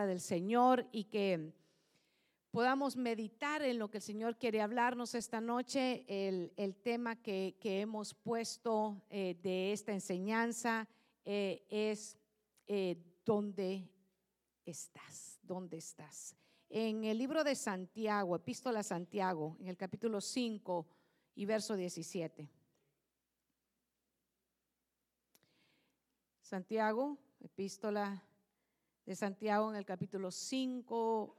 del Señor y que podamos meditar en lo que el Señor quiere hablarnos esta noche. El, tema que, hemos puesto eh, de esta enseñanza eh, es eh, ¿dónde estás? ¿Dónde estás? En el libro de Santiago, Epístola a Santiago, en el capítulo 5 y verso 17. Santiago, Epístola de Santiago en el capítulo 5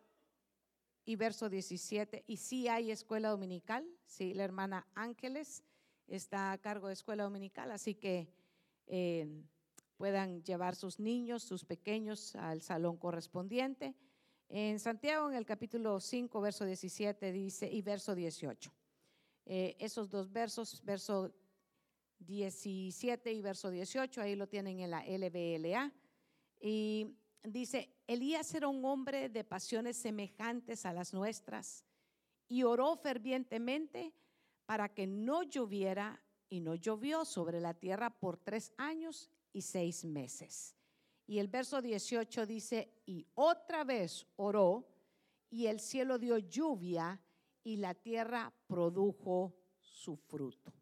y verso 17. Y si hay escuela dominical, sí, la hermana Ángeles está a cargo de escuela dominical, así que eh, puedan llevar sus niños, sus pequeños al salón correspondiente. En Santiago, en el capítulo 5, verso 17, dice, y verso 18. Eh, esos dos versos, verso 17 y verso 18, ahí lo tienen en la LBLA. Y dice, Elías era un hombre de pasiones semejantes a las nuestras y oró fervientemente para que no lloviera y no llovió sobre la tierra por tres años y seis meses. Y el verso 18 dice, y otra vez oró y el cielo dio lluvia y la tierra produjo su fruto.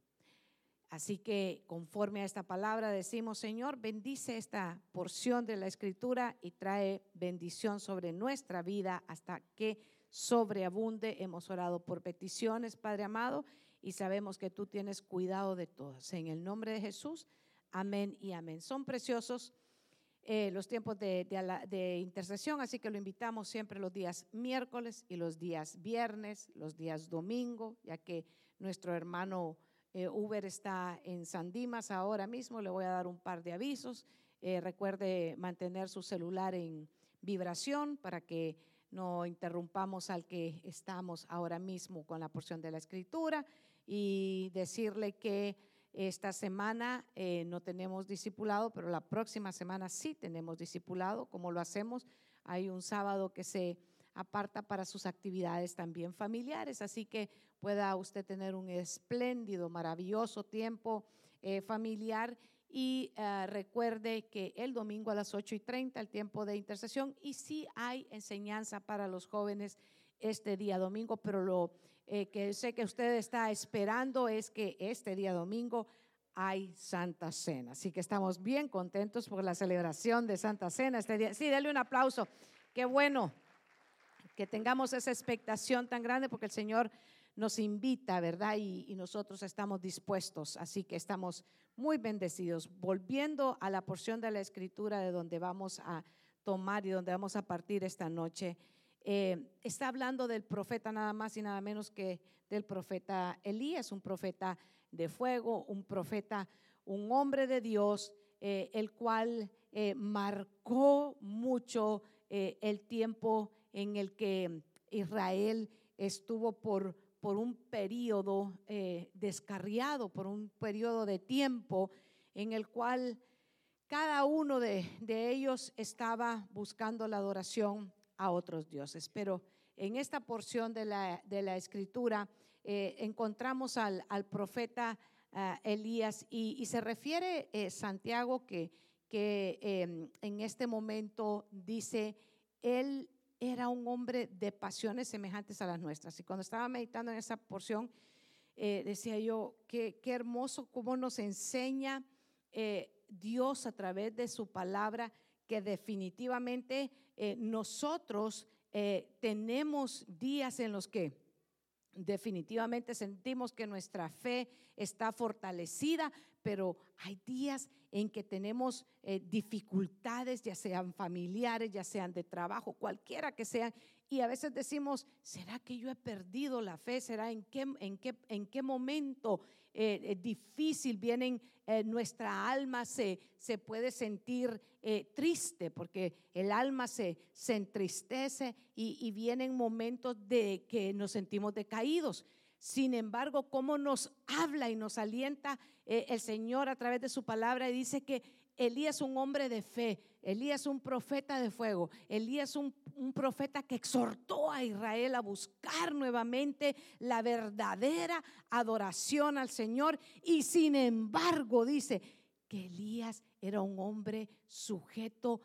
Así que conforme a esta palabra decimos, Señor, bendice esta porción de la escritura y trae bendición sobre nuestra vida hasta que sobreabunde. Hemos orado por peticiones, Padre amado, y sabemos que tú tienes cuidado de todas. En el nombre de Jesús, amén y amén. Son preciosos eh, los tiempos de, de intercesión, así que lo invitamos siempre los días miércoles y los días viernes, los días domingo, ya que nuestro hermano eh, Uber está en San Dimas ahora mismo, le voy a dar un par de avisos. Eh, recuerde mantener su celular en vibración para que no interrumpamos al que estamos ahora mismo con la porción de la escritura y decirle que esta semana eh, no tenemos discipulado, pero la próxima semana sí tenemos discipulado. como lo hacemos? Hay un sábado que se aparta para sus actividades también familiares, así que pueda usted tener un espléndido, maravilloso tiempo eh, familiar y eh, recuerde que el domingo a las 8 y 30 el tiempo de intercesión y sí hay enseñanza para los jóvenes este día domingo, pero lo eh, que sé que usted está esperando es que este día domingo hay Santa Cena. Así que estamos bien contentos por la celebración de Santa Cena este día. Sí, denle un aplauso. Qué bueno que tengamos esa expectación tan grande porque el Señor nos invita, ¿verdad? Y, nosotros estamos dispuestos, así que estamos muy bendecidos. Volviendo a la porción de la escritura de donde vamos a tomar y donde vamos a partir esta noche, eh, está hablando del profeta nada más y nada menos que del profeta Elías, un profeta de fuego, un profeta, un hombre de Dios, eh, el cual eh, marcó mucho el tiempo en el que Israel estuvo por un periodo eh, descarriado, por un periodo de tiempo en el cual cada uno de, ellos estaba buscando la adoración a otros dioses. Pero en esta porción de la, escritura eh, encontramos al, profeta eh, Elías y, se refiere Santiago que, que em, en este momento dice, él era un hombre de pasiones semejantes a las nuestras. Y cuando estaba meditando en esa porción, eh, decía yo, qué, qué, hermoso cómo nos enseña eh, Dios a través de su palabra que definitivamente eh, nosotros tenemos días en los que definitivamente sentimos que nuestra fe está fortalecida, pero hay días en que tenemos eh, dificultades, ya sean familiares, ya sean de trabajo, cualquiera que sean, y a veces decimos, ¿será que yo he perdido la fe? ¿Será en qué, en qué, en qué momento eh, eh, difícil vienen, nuestra alma se, se puede sentir triste, porque el alma se, se entristece y, y vienen momentos de que nos sentimos decaídos. Sin embargo, cómo nos habla y nos alienta eh, el Señor a través de su palabra y dice que Elías es un hombre de fe, Elías un profeta de fuego, Elías un, un profeta que exhortó a Israel a buscar nuevamente la verdadera adoración al Señor. Y sin embargo dice que Elías era un hombre sujeto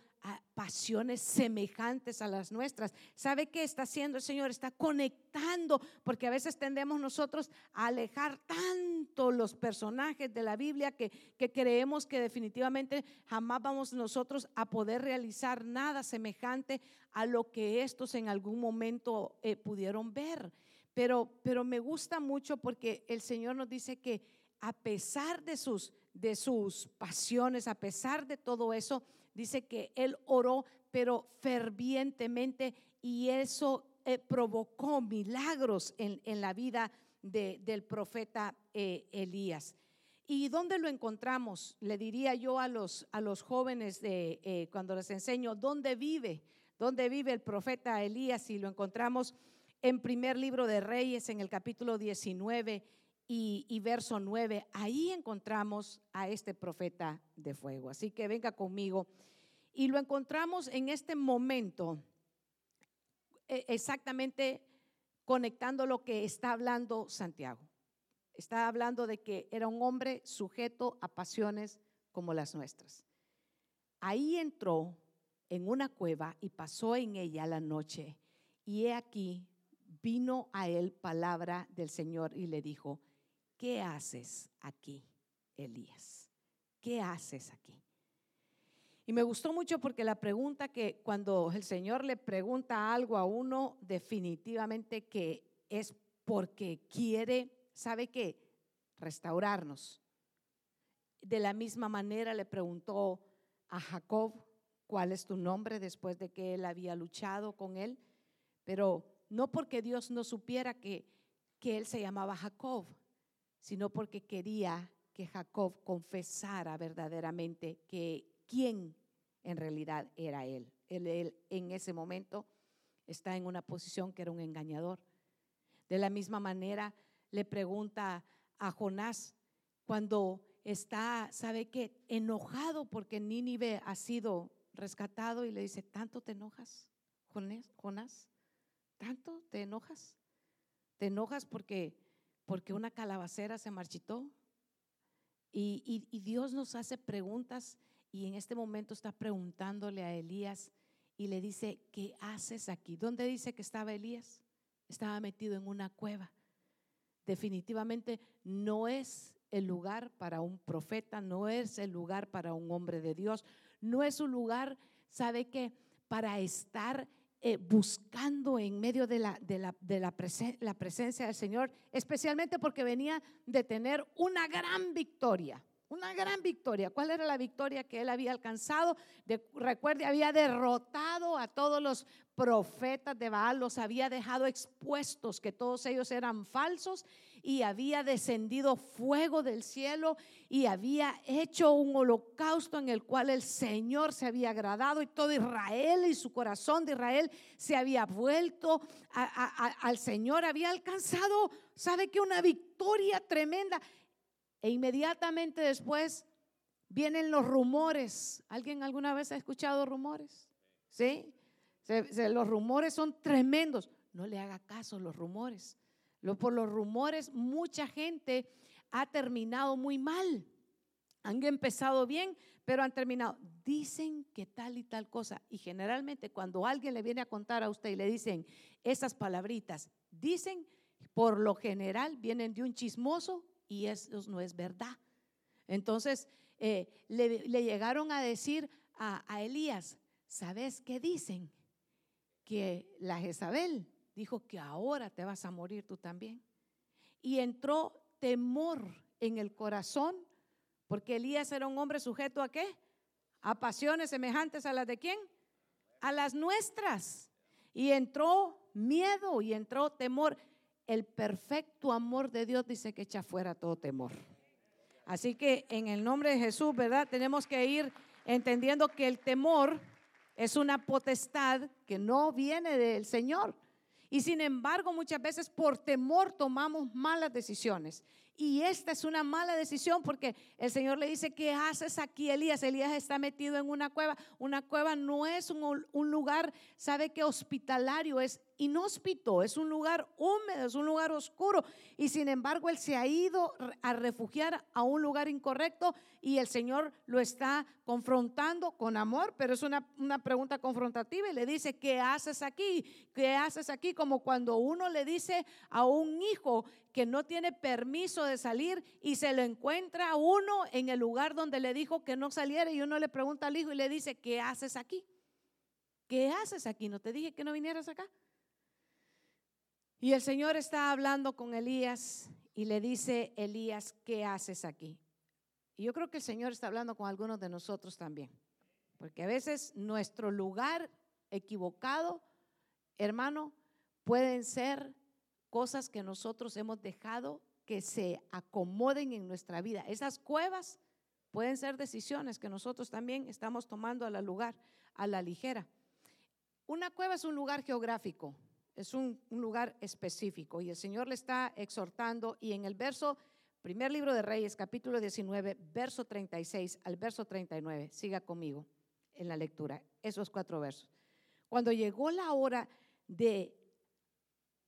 pasiones semejantes a las nuestras. ¿Sabe qué está haciendo el Señor? Está conectando, porque a veces tendemos nosotros a alejar tanto los personajes de la Biblia que, que creemos que definitivamente jamás vamos nosotros a poder realizar nada semejante a lo que estos en algún momento eh, pudieron ver. Pero, pero me gusta mucho porque el Señor nos dice que a pesar de sus, de sus pasiones, a pesar de todo eso, dice que él oró, pero fervientemente, y eso eh, provocó milagros en, la vida del profeta eh, Elías. ¿Y dónde lo encontramos? Le diría yo a los, a los jóvenes de, eh, cuando les enseño dónde vive, dónde vive el profeta Elías, y lo encontramos en primer libro de Reyes, en el capítulo 19 y, verso 9. Ahí encontramos a este profeta de fuego. Así que venga conmigo y lo encontramos en este momento e, exactamente conectando lo que está hablando Santiago. Está hablando de que era un hombre sujeto a pasiones como las nuestras. Ahí entró en una cueva y pasó en ella la noche. Y he aquí, vino a él palabra del Señor y le dijo, ¿qué haces aquí, Elías? ¿Qué haces aquí? Y me gustó mucho porque la pregunta que cuando el Señor le pregunta algo a uno, definitivamente que es porque quiere, ¿sabe qué? Restaurarnos. De la misma manera le preguntó a Jacob, ¿cuál es tu nombre después de que él había luchado con él? Pero no porque Dios no supiera que, que él se llamaba Jacob, sino porque quería que Jacob confesara verdaderamente que quién en realidad era él. él. en ese momento está en una posición que era un engañador. De la misma manera le pregunta a Jonás cuando está, ¿sabe qué? Enojado porque Nínive ha sido rescatado y le dice, ¿tanto te enojas, Jonás? ¿Tanto te enojas? ¿Te enojas porque, porque una calabacera se marchitó? Y, Dios nos hace preguntas y en este momento está preguntándole a Elías y le dice, ¿qué haces aquí? ¿Dónde dice que estaba Elías? Estaba metido en una cueva. Definitivamente no es el lugar para un profeta, no es el lugar para un hombre de Dios, no es un lugar, ¿sabe qué? Para estar eh, buscando en medio de, la, de, la, de la, la presencia del Señor, especialmente porque venía de tener una gran victoria. Una gran victoria. ¿Cuál era la victoria que él había alcanzado? recuerde, había derrotado a todos los profetas de Baal, los había dejado expuestos, que todos ellos eran falsos, y había descendido fuego del cielo y había hecho un holocausto en el cual el Señor se había agradado y todo Israel y su corazón de Israel se había vuelto al Señor, había alcanzado, ¿sabe que Una victoria tremenda. E inmediatamente después vienen los rumores. ¿Alguien alguna vez ha escuchado rumores? ¿Sí? los rumores son tremendos. No le haga caso a los rumores. Por los rumores mucha gente ha terminado muy mal. Han empezado bien, pero han terminado. Dicen que tal y tal cosa. Y generalmente cuando alguien le viene a contar a usted y le dicen esas palabritas, dicen, por lo general vienen de un chismoso y eso no es verdad. Entonces eh, le, llegaron a decir a, a Elías, ¿sabes qué dicen? Que la Jezabel dijo que ahora te vas a morir tú también. Y entró temor en el corazón, porque Elías era un hombre sujeto a qué? A pasiones semejantes a las de quién? A las nuestras. Y entró miedo y entró temor el perfecto amor de Dios dice que echa fuera todo temor. Así que en el nombre de Jesús, ¿verdad? Tenemos que ir entendiendo que el temor es una potestad que no viene del Señor. Y sin embargo, muchas veces por temor tomamos malas decisiones. Y esta es una mala decisión porque el Señor le dice, ¿qué haces aquí, Elías? Elías está metido en una cueva. Una cueva no es un, un lugar, sabe que hospitalario, es inhóspito, es un lugar húmedo, es un lugar oscuro. Y sin embargo, él se ha ido a refugiar a un lugar incorrecto y el Señor lo está confrontando con amor, pero es una, una pregunta confrontativa y le dice, ¿qué haces aquí? ¿Qué haces aquí? Como cuando uno le dice a un hijo que no tiene permiso de salir y se lo encuentra uno en el lugar donde le dijo que no saliera y uno le pregunta al hijo y le dice, ¿qué haces aquí? ¿Qué haces aquí? ¿No te dije que no vinieras acá? Y el Señor está hablando con Elías y le dice, Elías, ¿qué haces aquí? Y yo creo que el Señor está hablando con algunos de nosotros también. Porque a veces nuestro lugar equivocado, hermano, pueden ser cosas que nosotros hemos dejado que se acomoden en nuestra vida. Esas cuevas pueden ser decisiones que nosotros también estamos tomando a la lugar, a la ligera. Una cueva es un lugar geográfico, es un, lugar específico y el Señor le está exhortando y en el verso, primer libro de Reyes, capítulo 19, verso 36 al verso 39, siga conmigo en la lectura, esos cuatro versos. Cuando llegó la hora de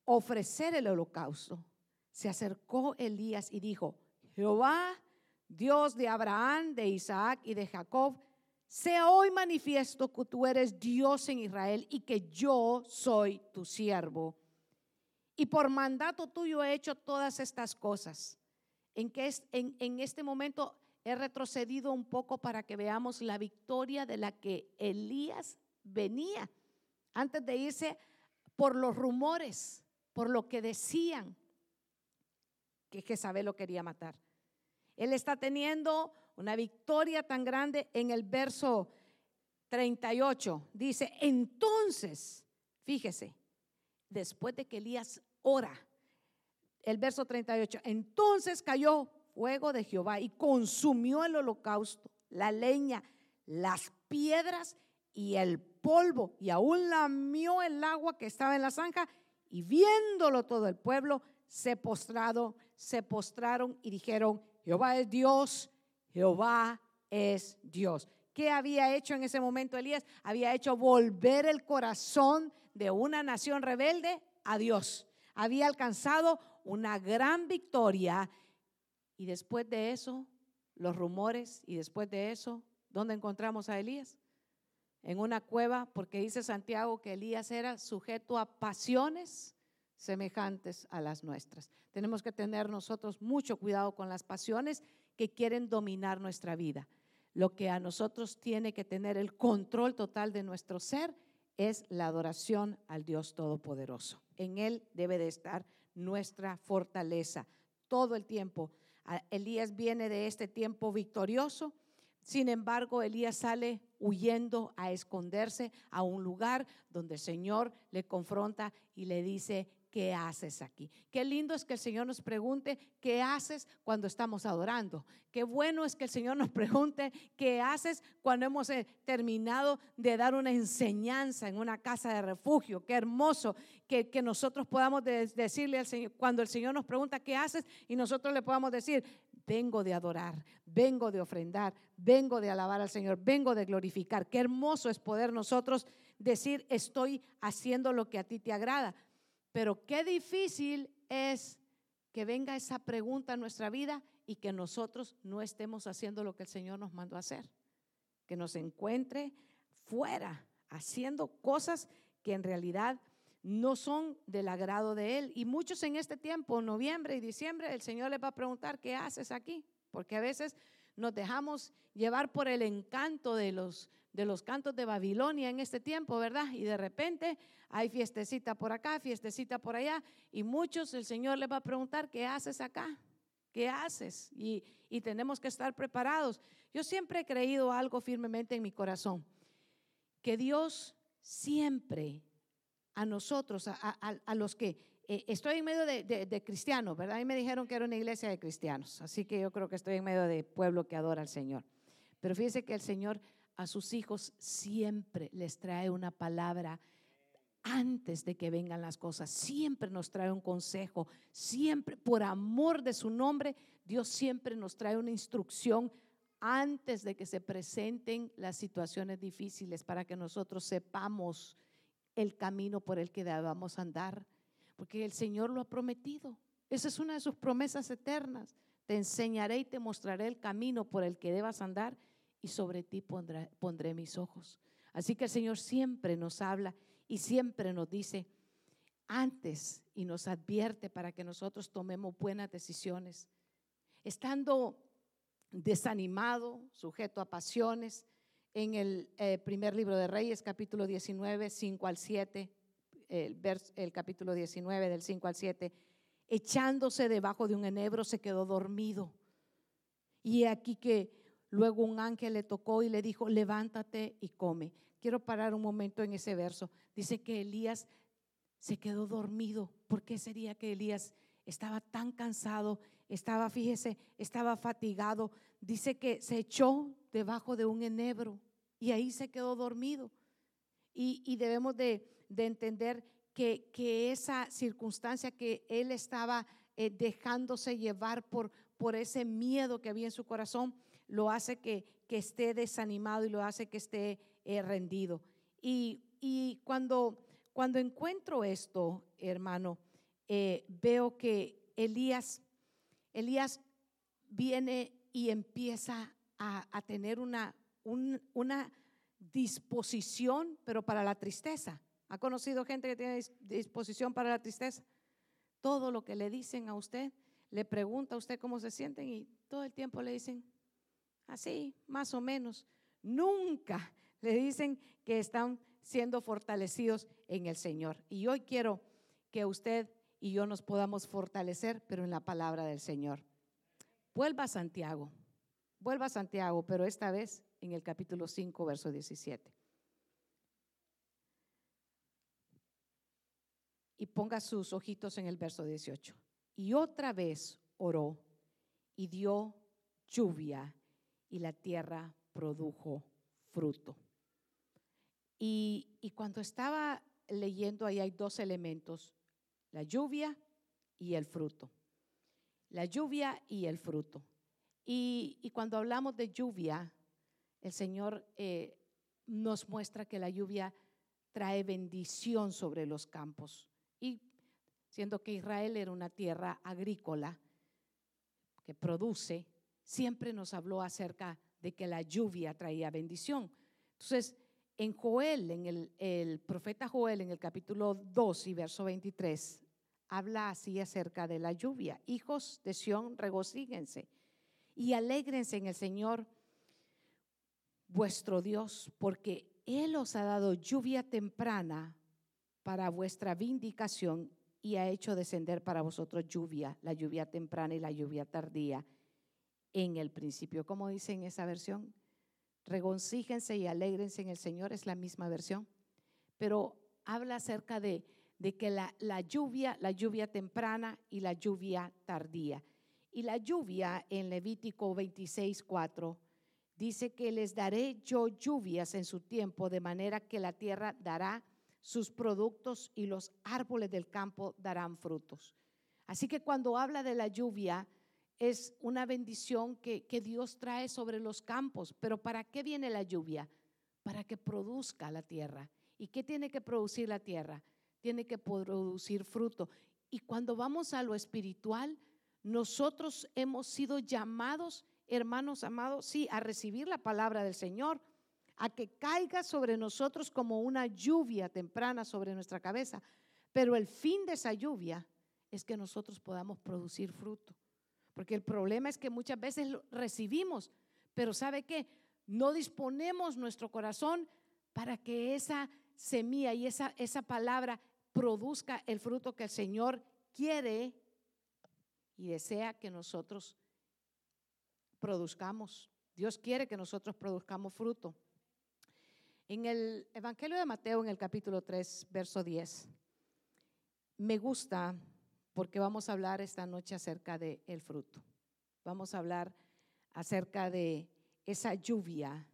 ofrecer el holocausto, se acercó Elías y dijo, Jehová, Dios de Abraham, de Isaac y de Jacob, sea hoy manifiesto que tú eres Dios en Israel y que yo soy tu siervo. Y por mandato tuyo he hecho todas estas cosas. En, que en, en este momento he retrocedido un poco para que veamos la victoria de la que Elías venía antes de irse por los rumores, por lo que decían que Jezabel lo quería matar. Él está teniendo una victoria tan grande en el verso 38. Dice, entonces, fíjese, después de que Elías ora, el verso 38, entonces cayó fuego de Jehová y consumió el holocausto, la leña, las piedras y el polvo, y aún lamió el agua que estaba en la zanja, y viéndolo todo el pueblo, se postrado, se postraron y dijeron, Jehová es Dios, Jehová es Dios. ¿Qué había hecho en ese momento Elías? Había hecho volver el corazón de una nación rebelde a Dios. Había alcanzado una gran victoria y después de eso, los rumores y después de eso, ¿dónde encontramos a Elías? En una cueva, porque dice Santiago que Elías era sujeto a pasiones semejantes a las nuestras. Tenemos que tener nosotros mucho cuidado con las pasiones que quieren dominar nuestra vida. Lo que a nosotros tiene que tener el control total de nuestro ser es la adoración al Dios Todopoderoso. En Él debe de estar nuestra fortaleza todo el tiempo. Elías viene de este tiempo victorioso. Sin embargo, Elías sale huyendo a esconderse a un lugar donde el Señor le confronta y le dice, ¿qué haces aquí? Qué lindo es que el Señor nos pregunte, ¿qué haces cuando estamos adorando? Qué bueno es que el Señor nos pregunte, ¿qué haces cuando hemos eh, terminado de dar una enseñanza en una casa de refugio? Qué hermoso que, que nosotros podamos decirle al Señor, cuando el Señor nos pregunta, ¿qué haces? Y nosotros le podamos decir, vengo de adorar, vengo de ofrendar, vengo de alabar al Señor, vengo de glorificar. Qué hermoso es poder nosotros decir, estoy haciendo lo que a ti te agrada. Pero qué difícil es que venga esa pregunta a nuestra vida y que nosotros no estemos haciendo lo que el Señor nos mandó a hacer. Que nos encuentre fuera, haciendo cosas que en realidad no son del agrado de Él. Y muchos en este tiempo, noviembre y diciembre, el Señor les va a preguntar, ¿qué haces aquí? Porque a veces nos dejamos llevar por el encanto de los, de los cantos de Babilonia en este tiempo, ¿verdad? Y de repente hay fiestecita por acá, fiestecita por allá, y muchos el Señor les va a preguntar, ¿qué haces acá? ¿Qué haces? Y, y tenemos que estar preparados. Yo siempre he creído algo firmemente en mi corazón, que Dios siempre a nosotros, a, los que eh, estoy en medio de, de, cristianos, ¿verdad? Y me dijeron que era una iglesia de cristianos, así que yo creo que estoy en medio de pueblo que adora al Señor. Pero fíjese que el Señor a sus hijos siempre les trae una palabra antes de que vengan las cosas. Siempre nos trae un consejo, siempre, por amor de su nombre, Dios siempre nos trae una instrucción antes de que se presenten las situaciones difíciles para que nosotros sepamos el camino por el que debamos andar, porque el Señor lo ha prometido. Esa es una de sus promesas eternas. Te enseñaré y te mostraré el camino por el que debas andar sobre ti pondré, mis ojos. Así que el Señor siempre nos habla y siempre nos dice antes y nos advierte para que nosotros tomemos buenas decisiones. Estando desanimado, sujeto a pasiones, en el eh, primer libro de Reyes, capítulo 19, 5 al 7, el, el capítulo 19 del 5 al 7, echándose debajo de un enebro, se quedó dormido. Y aquí que luego un ángel le tocó y le dijo, levántate y come. Quiero parar un momento en ese verso. Dice que Elías se quedó dormido. ¿Por qué sería que Elías estaba tan cansado? Estaba, fíjese, estaba fatigado. Dice que se echó debajo de un enebro y ahí se quedó dormido. Y, debemos de, entender que, que, esa circunstancia que él estaba eh, dejándose llevar por, por ese miedo que había en su corazón, lo hace que, que esté desanimado y lo hace que esté eh, rendido. Y, y, cuando, cuando encuentro esto, hermano, eh, veo que Elías, Elías viene y empieza a, a tener una, una disposición, pero para la tristeza. ¿Ha conocido gente que tiene disposición para la tristeza? Todo lo que le dicen a usted, le pregunta a usted cómo se sienten y todo el tiempo le dicen, así, más o menos. Nunca le dicen que están siendo fortalecidos en el Señor. Y hoy quiero que usted y yo nos podamos fortalecer, pero en la palabra del Señor. Vuelva a Santiago, vuelva a Santiago, pero esta vez en el capítulo 5, verso 17. Y ponga sus ojitos en el verso 18. Y otra vez oró y dio lluvia y la tierra produjo fruto. Y, y, cuando estaba leyendo ahí hay dos elementos, la lluvia y el fruto. La lluvia y el fruto. Y, y cuando hablamos de lluvia, el Señor eh, nos muestra que la lluvia trae bendición sobre los campos. Y siendo que Israel era una tierra agrícola que produce, siempre nos habló acerca de que la lluvia traía bendición. Entonces, en Joel, en el, profeta Joel, en el capítulo 2 y verso 23, habla así acerca de la lluvia. Hijos de Sión, regocíguense y alégrense en el Señor vuestro Dios, porque Él os ha dado lluvia temprana para vuestra vindicación y ha hecho descender para vosotros lluvia, la lluvia temprana y la lluvia tardía en el principio. como dice en esa versión? Regocíjense y alegrense en el Señor, es la misma versión, pero habla acerca de, de que la, la lluvia, la lluvia temprana y la lluvia tardía. Y la lluvia en Levítico 26, 4 dice que les daré yo lluvias en su tiempo, de manera que la tierra dará sus productos y los árboles del campo darán frutos. Así que cuando habla de la lluvia, es una bendición que, Dios trae sobre los campos. Pero ¿para qué viene la lluvia? Para que produzca la tierra. ¿Y qué tiene que producir la tierra? Tiene que producir fruto. Y cuando vamos a lo espiritual, nosotros hemos sido llamados hermanos amados, sí, a recibir la palabra del Señor, a que caiga sobre nosotros como una lluvia temprana sobre nuestra cabeza. Pero el fin de esa lluvia es que nosotros podamos producir fruto. Porque el problema es que muchas veces lo recibimos, pero ¿sabe qué? No disponemos nuestro corazón para que esa semilla y esa, esa palabra produzca el fruto que el Señor quiere y desea que nosotros produzcamos. Dios quiere que nosotros produzcamos fruto. En el Evangelio de Mateo, en el capítulo 3, verso 10, me gusta porque vamos a hablar esta noche acerca del el fruto. Vamos a hablar acerca de esa lluvia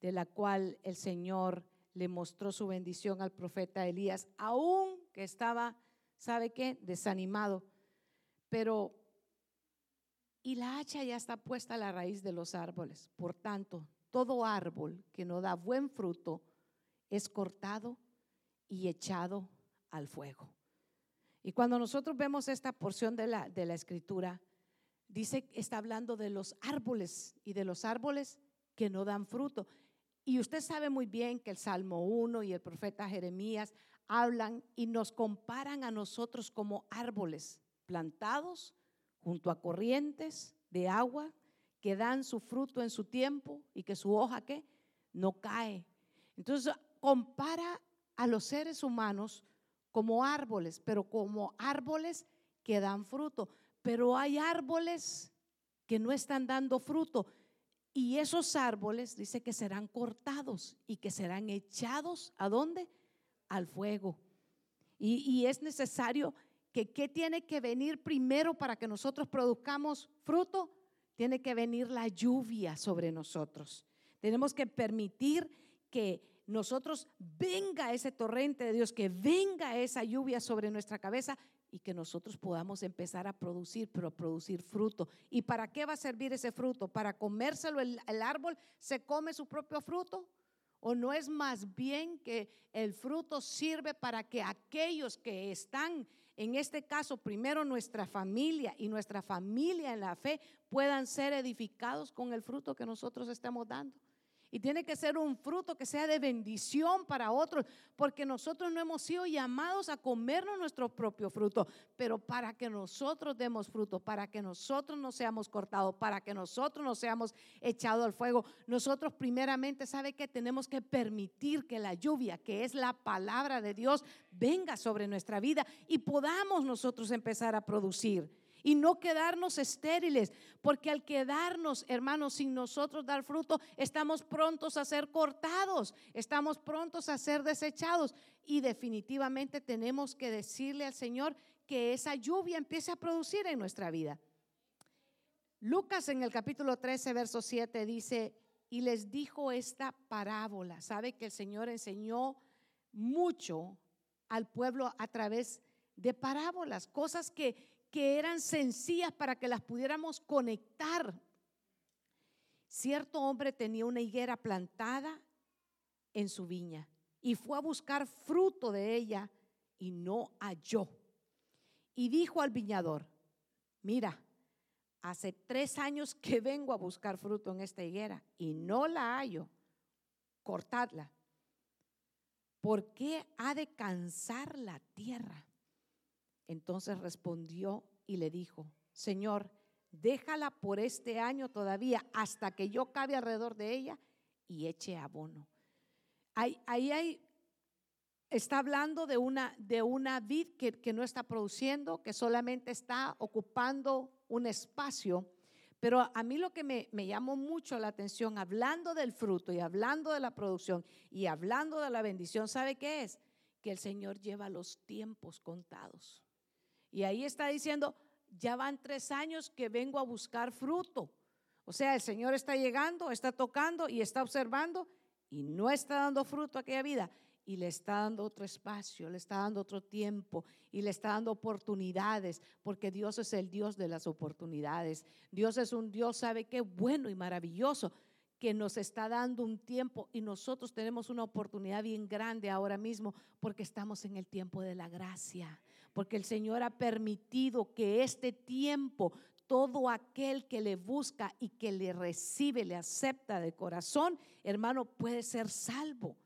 de la cual el Señor le mostró su bendición al profeta Elías, aún que estaba, ¿sabe qué? Desanimado. Pero, y la hacha ya está puesta a la raíz de los árboles. Por tanto, todo árbol que no da buen fruto es cortado y echado al fuego. Y cuando nosotros vemos esta porción de la, de la escritura, dice, está hablando de los árboles y de los árboles que no dan fruto. Y usted sabe muy bien que el Salmo 1 y el profeta Jeremías hablan y nos comparan a nosotros como árboles plantados junto a corrientes de agua que dan su fruto en su tiempo y que su hoja que no cae. Entonces compara a los seres humanos como árboles, pero como árboles que dan fruto. Pero hay árboles que no están dando fruto. Y esos árboles dice que serán cortados y que serán echados a dónde? Al fuego. Y, y es necesario que ¿qué tiene que venir primero para que nosotros produzcamos fruto? Tiene que venir la lluvia sobre nosotros. Tenemos que permitir que nosotros venga ese torrente de Dios, que venga esa lluvia sobre nuestra cabeza y que nosotros podamos empezar a producir, pero a producir fruto. ¿Y para qué va a servir ese fruto? ¿Para comérselo el, el árbol? ¿Se come su propio fruto? ¿O no es más bien que el fruto sirve para que aquellos que están, en este caso, primero nuestra familia y nuestra familia en la fe, puedan ser edificados con el fruto que nosotros estamos dando? Y tiene que ser un fruto que sea de bendición para otros, porque nosotros no hemos sido llamados a comernos nuestro propio fruto, pero para que nosotros demos fruto, para que nosotros no seamos cortados, para que nosotros no seamos echados al fuego, nosotros primeramente, ¿sabe que Tenemos que permitir que la lluvia, que es la palabra de Dios, venga sobre nuestra vida y podamos nosotros empezar a producir y no quedarnos estériles, porque al quedarnos, hermanos, sin nosotros dar fruto, estamos prontos a ser cortados, estamos prontos a ser desechados y definitivamente tenemos que decirle al Señor que esa lluvia empiece a producir en nuestra vida. Lucas en el capítulo 13, verso 7 dice, y les dijo esta parábola. Sabe que el Señor enseñó mucho al pueblo a través de parábolas, cosas que, que eran sencillas para que las pudiéramos conectar. Cierto hombre tenía una higuera plantada en su viña y fue a buscar fruto de ella y no halló. Y dijo al viñador, mira, hace tres años que vengo a buscar fruto en esta higuera y no la hallo, cortadla. ¿Por qué ha de cansar la tierra? Entonces respondió y le dijo, Señor, déjala por este año todavía hasta que yo cabe alrededor de ella y eche abono. Ahí, está hablando de una, de una vid que, que no está produciendo, que solamente está ocupando un espacio. Pero a mí lo que me, me, llamó mucho la atención, hablando del fruto y hablando de la producción y hablando de la bendición, ¿sabe qué es? Que el Señor lleva los tiempos contados. Y ahí está diciendo, ya van tres años que vengo a buscar fruto. O sea, el Señor está llegando, está tocando y está observando y no está dando fruto a aquella vida. Y le está dando otro espacio, le está dando otro tiempo y le está dando oportunidades, porque Dios es el Dios de las oportunidades. Dios es un Dios, sabe qué bueno y maravilloso que nos está dando un tiempo y nosotros tenemos una oportunidad bien grande ahora mismo porque estamos en el tiempo de la gracia porque el Señor ha permitido que este tiempo, todo aquel que le busca y que le recibe, le acepta de corazón, hermano, puede ser salvo.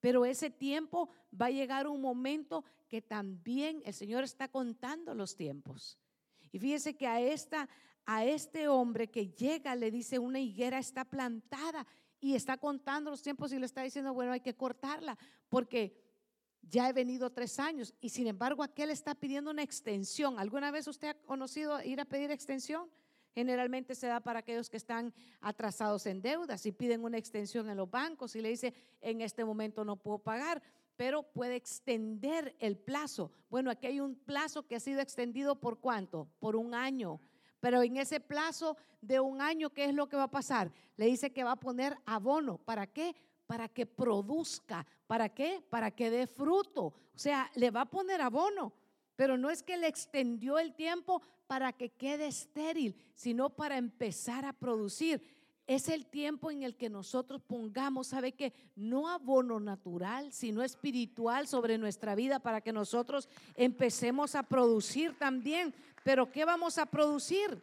Pero ese tiempo va a llegar un momento que también el Señor está contando los tiempos. Y fíjese que a esta a este hombre que llega le dice una higuera está plantada y está contando los tiempos y le está diciendo, bueno, hay que cortarla porque ya he venido tres años y sin embargo aquel está pidiendo una extensión. ¿Alguna vez usted ha conocido ir a pedir extensión? Generalmente se da para aquellos que están atrasados en deudas y piden una extensión en los bancos y le dice, en este momento no puedo pagar, pero puede extender el plazo. Bueno, aquí hay un plazo que ha sido extendido por cuánto? Por un año. Pero en ese plazo de un año, ¿qué es lo que va a pasar? Le dice que va a poner abono. ¿Para qué? Para que produzca. ¿Para qué? Para que dé fruto. O sea, le va a poner abono. Pero no es que le extendió el tiempo para que quede estéril, sino para empezar a producir. Es el tiempo en el que nosotros pongamos, ¿sabe qué? No abono natural, sino espiritual sobre nuestra vida para que nosotros empecemos a producir también. Pero ¿qué vamos a producir?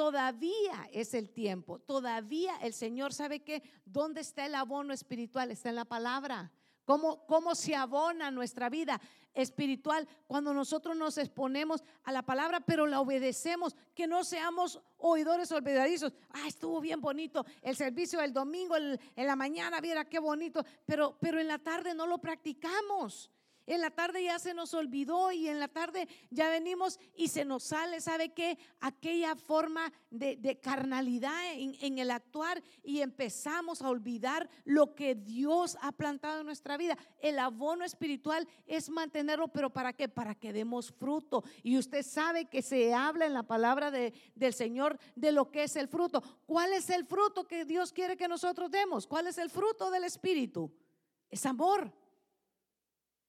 Todavía es el tiempo, todavía el Señor sabe que dónde está el abono espiritual, está en la palabra. ¿Cómo, ¿Cómo se abona nuestra vida espiritual cuando nosotros nos exponemos a la palabra, pero la obedecemos? Que no seamos oidores olvidadizos. Ah, estuvo bien bonito el servicio del domingo, en la mañana, viera qué bonito, pero, pero en la tarde no lo practicamos. En la tarde ya se nos olvidó y en la tarde ya venimos y se nos sale, ¿sabe qué? Aquella forma de, carnalidad en, en, el actuar y empezamos a olvidar lo que Dios ha plantado en nuestra vida. El abono espiritual es mantenerlo, pero ¿para qué? Para que demos fruto. Y usted sabe que se habla en la palabra de, del Señor de lo que es el fruto. ¿Cuál es el fruto que Dios quiere que nosotros demos? ¿Cuál es el fruto del Espíritu? Es amor.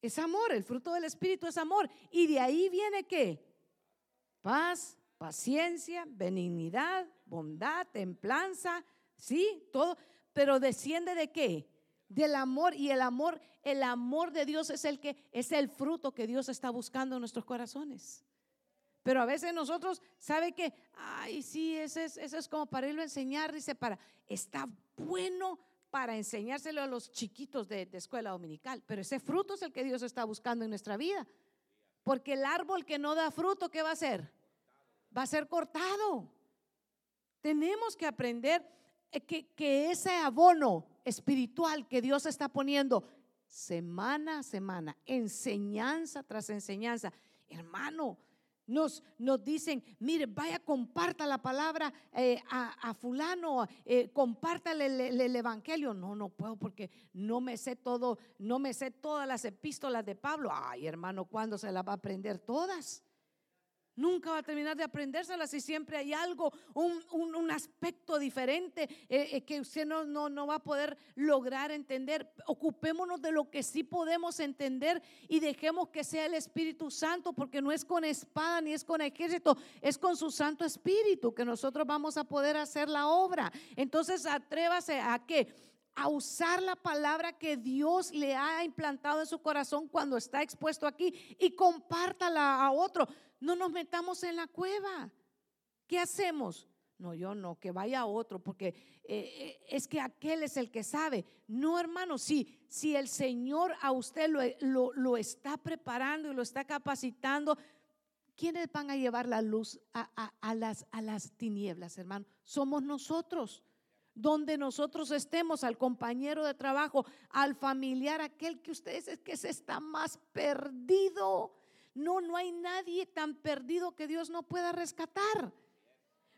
Es amor, el fruto del Espíritu es amor. Y de ahí viene qué? Paz, paciencia, benignidad, bondad, templanza, sí, todo. Pero desciende de qué? Del amor y el amor, el amor de Dios es el que es el fruto que Dios está buscando en nuestros corazones. Pero a veces nosotros, ¿sabe que? Ay, sí, eso es, es como para irlo a enseñar, dice, para, está bueno para enseñárselo a los chiquitos de, escuela dominical. Pero ese fruto es el que Dios está buscando en nuestra vida. Porque el árbol que no da fruto, ¿qué va a hacer? Va a ser cortado. Tenemos que aprender eh, que, que ese abono espiritual que Dios está poniendo semana a semana, enseñanza tras enseñanza, hermano, nos, nos dicen, mire, vaya, comparta la palabra eh, a, fulano, eh, compártale el, el, evangelio. No, no puedo porque no me sé todo, no me sé todas las epístolas de Pablo. Ay, hermano, ¿cuándo se las va a aprender todas? Nunca va a terminar de aprendérselas si siempre hay algo, un, aspecto diferente eh, eh, que usted no, no, no, va a poder lograr entender. Ocupémonos de lo que sí podemos entender y dejemos que sea el Espíritu Santo, porque no es con espada ni es con ejército, es con su Santo Espíritu que nosotros vamos a poder hacer la obra. Entonces atrévase a que a usar la palabra que Dios le ha implantado en su corazón cuando está expuesto aquí y compártala a otro. No nos metamos en la cueva. ¿Qué hacemos? No, yo no, que vaya otro, porque eh, eh, es que aquel es el que sabe. No, hermano, si, si el Señor a usted lo, lo, está preparando y lo está capacitando, ¿quiénes van a llevar la luz a, las, a las tinieblas, hermano? Somos nosotros. Donde nosotros estemos, al compañero de trabajo, al familiar, aquel que ustedes es que se está más perdido no, no hay nadie tan perdido que Dios no pueda rescatar.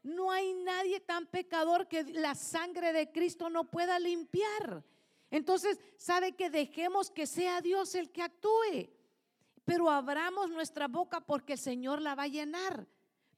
No hay nadie tan pecador que la sangre de Cristo no pueda limpiar. Entonces, sabe que dejemos que sea Dios el que actúe, pero abramos nuestra boca porque el Señor la va a llenar.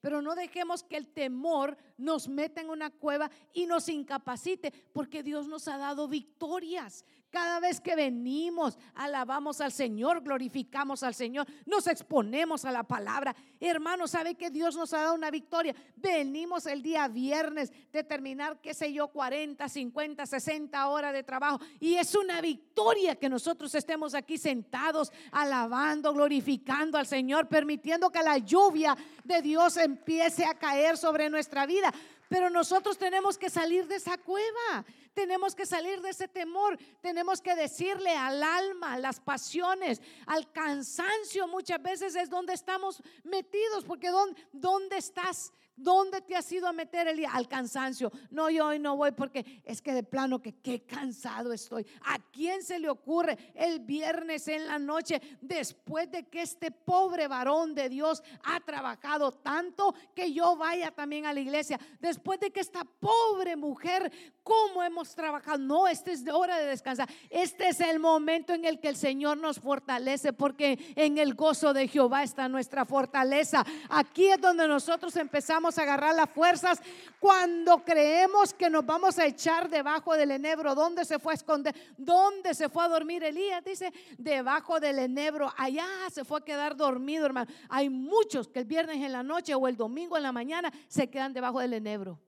Pero no dejemos que el temor nos meta en una cueva y nos incapacite, porque Dios nos ha dado victorias. Cada vez que venimos, alabamos al Señor, glorificamos al Señor, nos exponemos a la palabra. Hermano, ¿sabe que Dios nos ha dado una victoria? Venimos el día viernes de terminar, qué sé yo, 40, 50, 60 horas de trabajo. Y es una victoria que nosotros estemos aquí sentados, alabando, glorificando al Señor, permitiendo que la lluvia de Dios empiece a caer sobre nuestra vida. Pero nosotros tenemos que salir de esa cueva, tenemos que salir de ese temor, tenemos que decirle al alma, las pasiones, al cansancio muchas veces es donde estamos metidos, porque ¿dónde, dónde estás? ¿Dónde te has ido a meter el día? Al cansancio. No, yo hoy no voy porque es que de plano que qué cansado estoy. ¿A quién se le ocurre el viernes en la noche después de que este pobre varón de Dios ha trabajado tanto que yo vaya también a la iglesia? Después de que esta pobre mujer cómo hemos trabajado. No, esta es hora de descansar. Este es el momento en el que el Señor nos fortalece, porque en el gozo de Jehová está nuestra fortaleza. Aquí es donde nosotros empezamos a agarrar las fuerzas cuando creemos que nos vamos a echar debajo del enebro. ¿Dónde se fue a esconder? ¿Dónde se fue a dormir Elías? Dice, debajo del enebro. Allá se fue a quedar dormido, hermano. Hay muchos que el viernes en la noche o el domingo en la mañana se quedan debajo del enebro.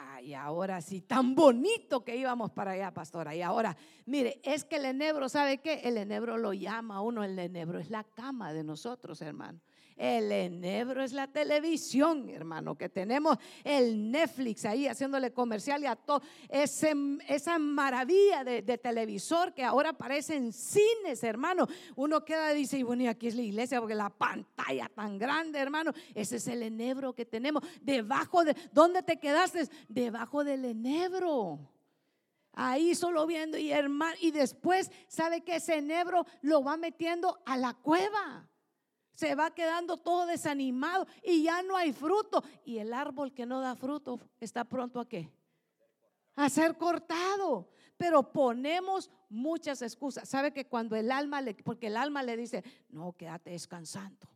Ay, ahora sí, tan bonito que íbamos para allá, pastora. Y ahora, mire, es que el enebro, ¿sabe qué? El enebro lo llama uno, el enebro es la cama de nosotros, hermano. El enebro es la televisión, hermano, que tenemos el Netflix ahí haciéndole comercial y a todo. esa maravilla de, televisor que ahora aparece en cines, hermano. Uno queda y dice, y bueno, y aquí es la iglesia porque la pantalla tan grande, hermano. Ese es el enebro que tenemos. Debajo de, ¿dónde te quedaste? Debajo del enebro ahí solo viendo y hermano y después sabe que ese enebro lo va metiendo a la cueva se va quedando todo desanimado y ya no hay fruto. Y el árbol que no da fruto está pronto a qué? A ser cortado. Pero ponemos muchas excusas. ¿Sabe que cuando el alma le, porque el alma le dice, no, quédate descansando.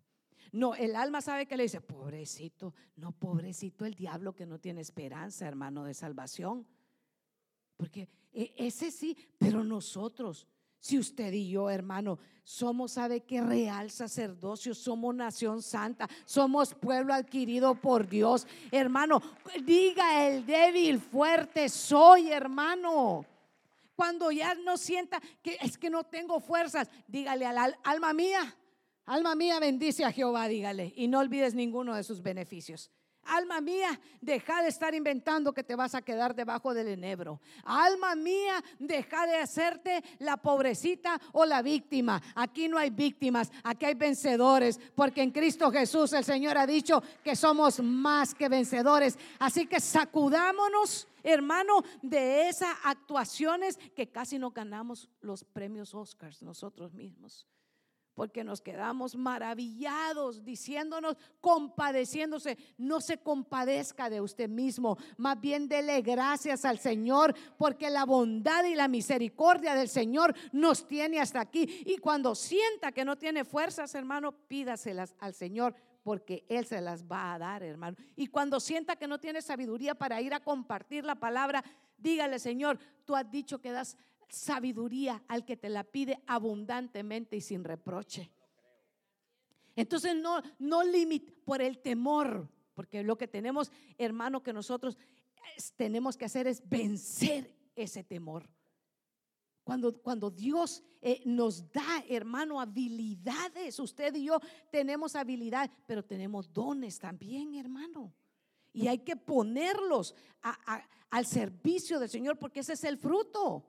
No, el alma sabe que le dice, pobrecito, no, pobrecito el diablo que no tiene esperanza, hermano, de salvación. Porque e, ese sí, pero nosotros si usted y yo, hermano, somos, sabe que real sacerdocio, somos nación santa, somos pueblo adquirido por Dios. Hermano, diga el débil, fuerte soy, hermano. Cuando ya no sienta que es que no tengo fuerzas, dígale al alma mía, alma mía, bendice a Jehová, dígale, y no olvides ninguno de sus beneficios. Alma mía, deja de estar inventando que te vas a quedar debajo del enebro. Alma mía, deja de hacerte la pobrecita o la víctima. Aquí no hay víctimas, aquí hay vencedores, porque en Cristo Jesús el Señor ha dicho que somos más que vencedores. Así que sacudámonos, hermano, de esas actuaciones que casi no ganamos los premios Oscars nosotros mismos porque nos quedamos maravillados diciéndonos, compadeciéndose, no se compadezca de usted mismo, más bien dele gracias al Señor, porque la bondad y la misericordia del Señor nos tiene hasta aquí. Y cuando sienta que no tiene fuerzas, hermano, pídaselas al Señor. Porque Él se las va a dar, hermano. Y cuando sienta que no tiene sabiduría para ir a compartir la palabra, dígale, Señor, tú has dicho que das sabiduría al que te la pide abundantemente y sin reproche. Entonces no, no limite por el temor, porque lo que tenemos, hermano, que nosotros tenemos que hacer es vencer ese temor. Cuando, cuando Dios eh, nos da, hermano, habilidades, usted y yo tenemos habilidades, pero tenemos dones también, hermano. Y hay que ponerlos al servicio del Señor porque ese es el fruto.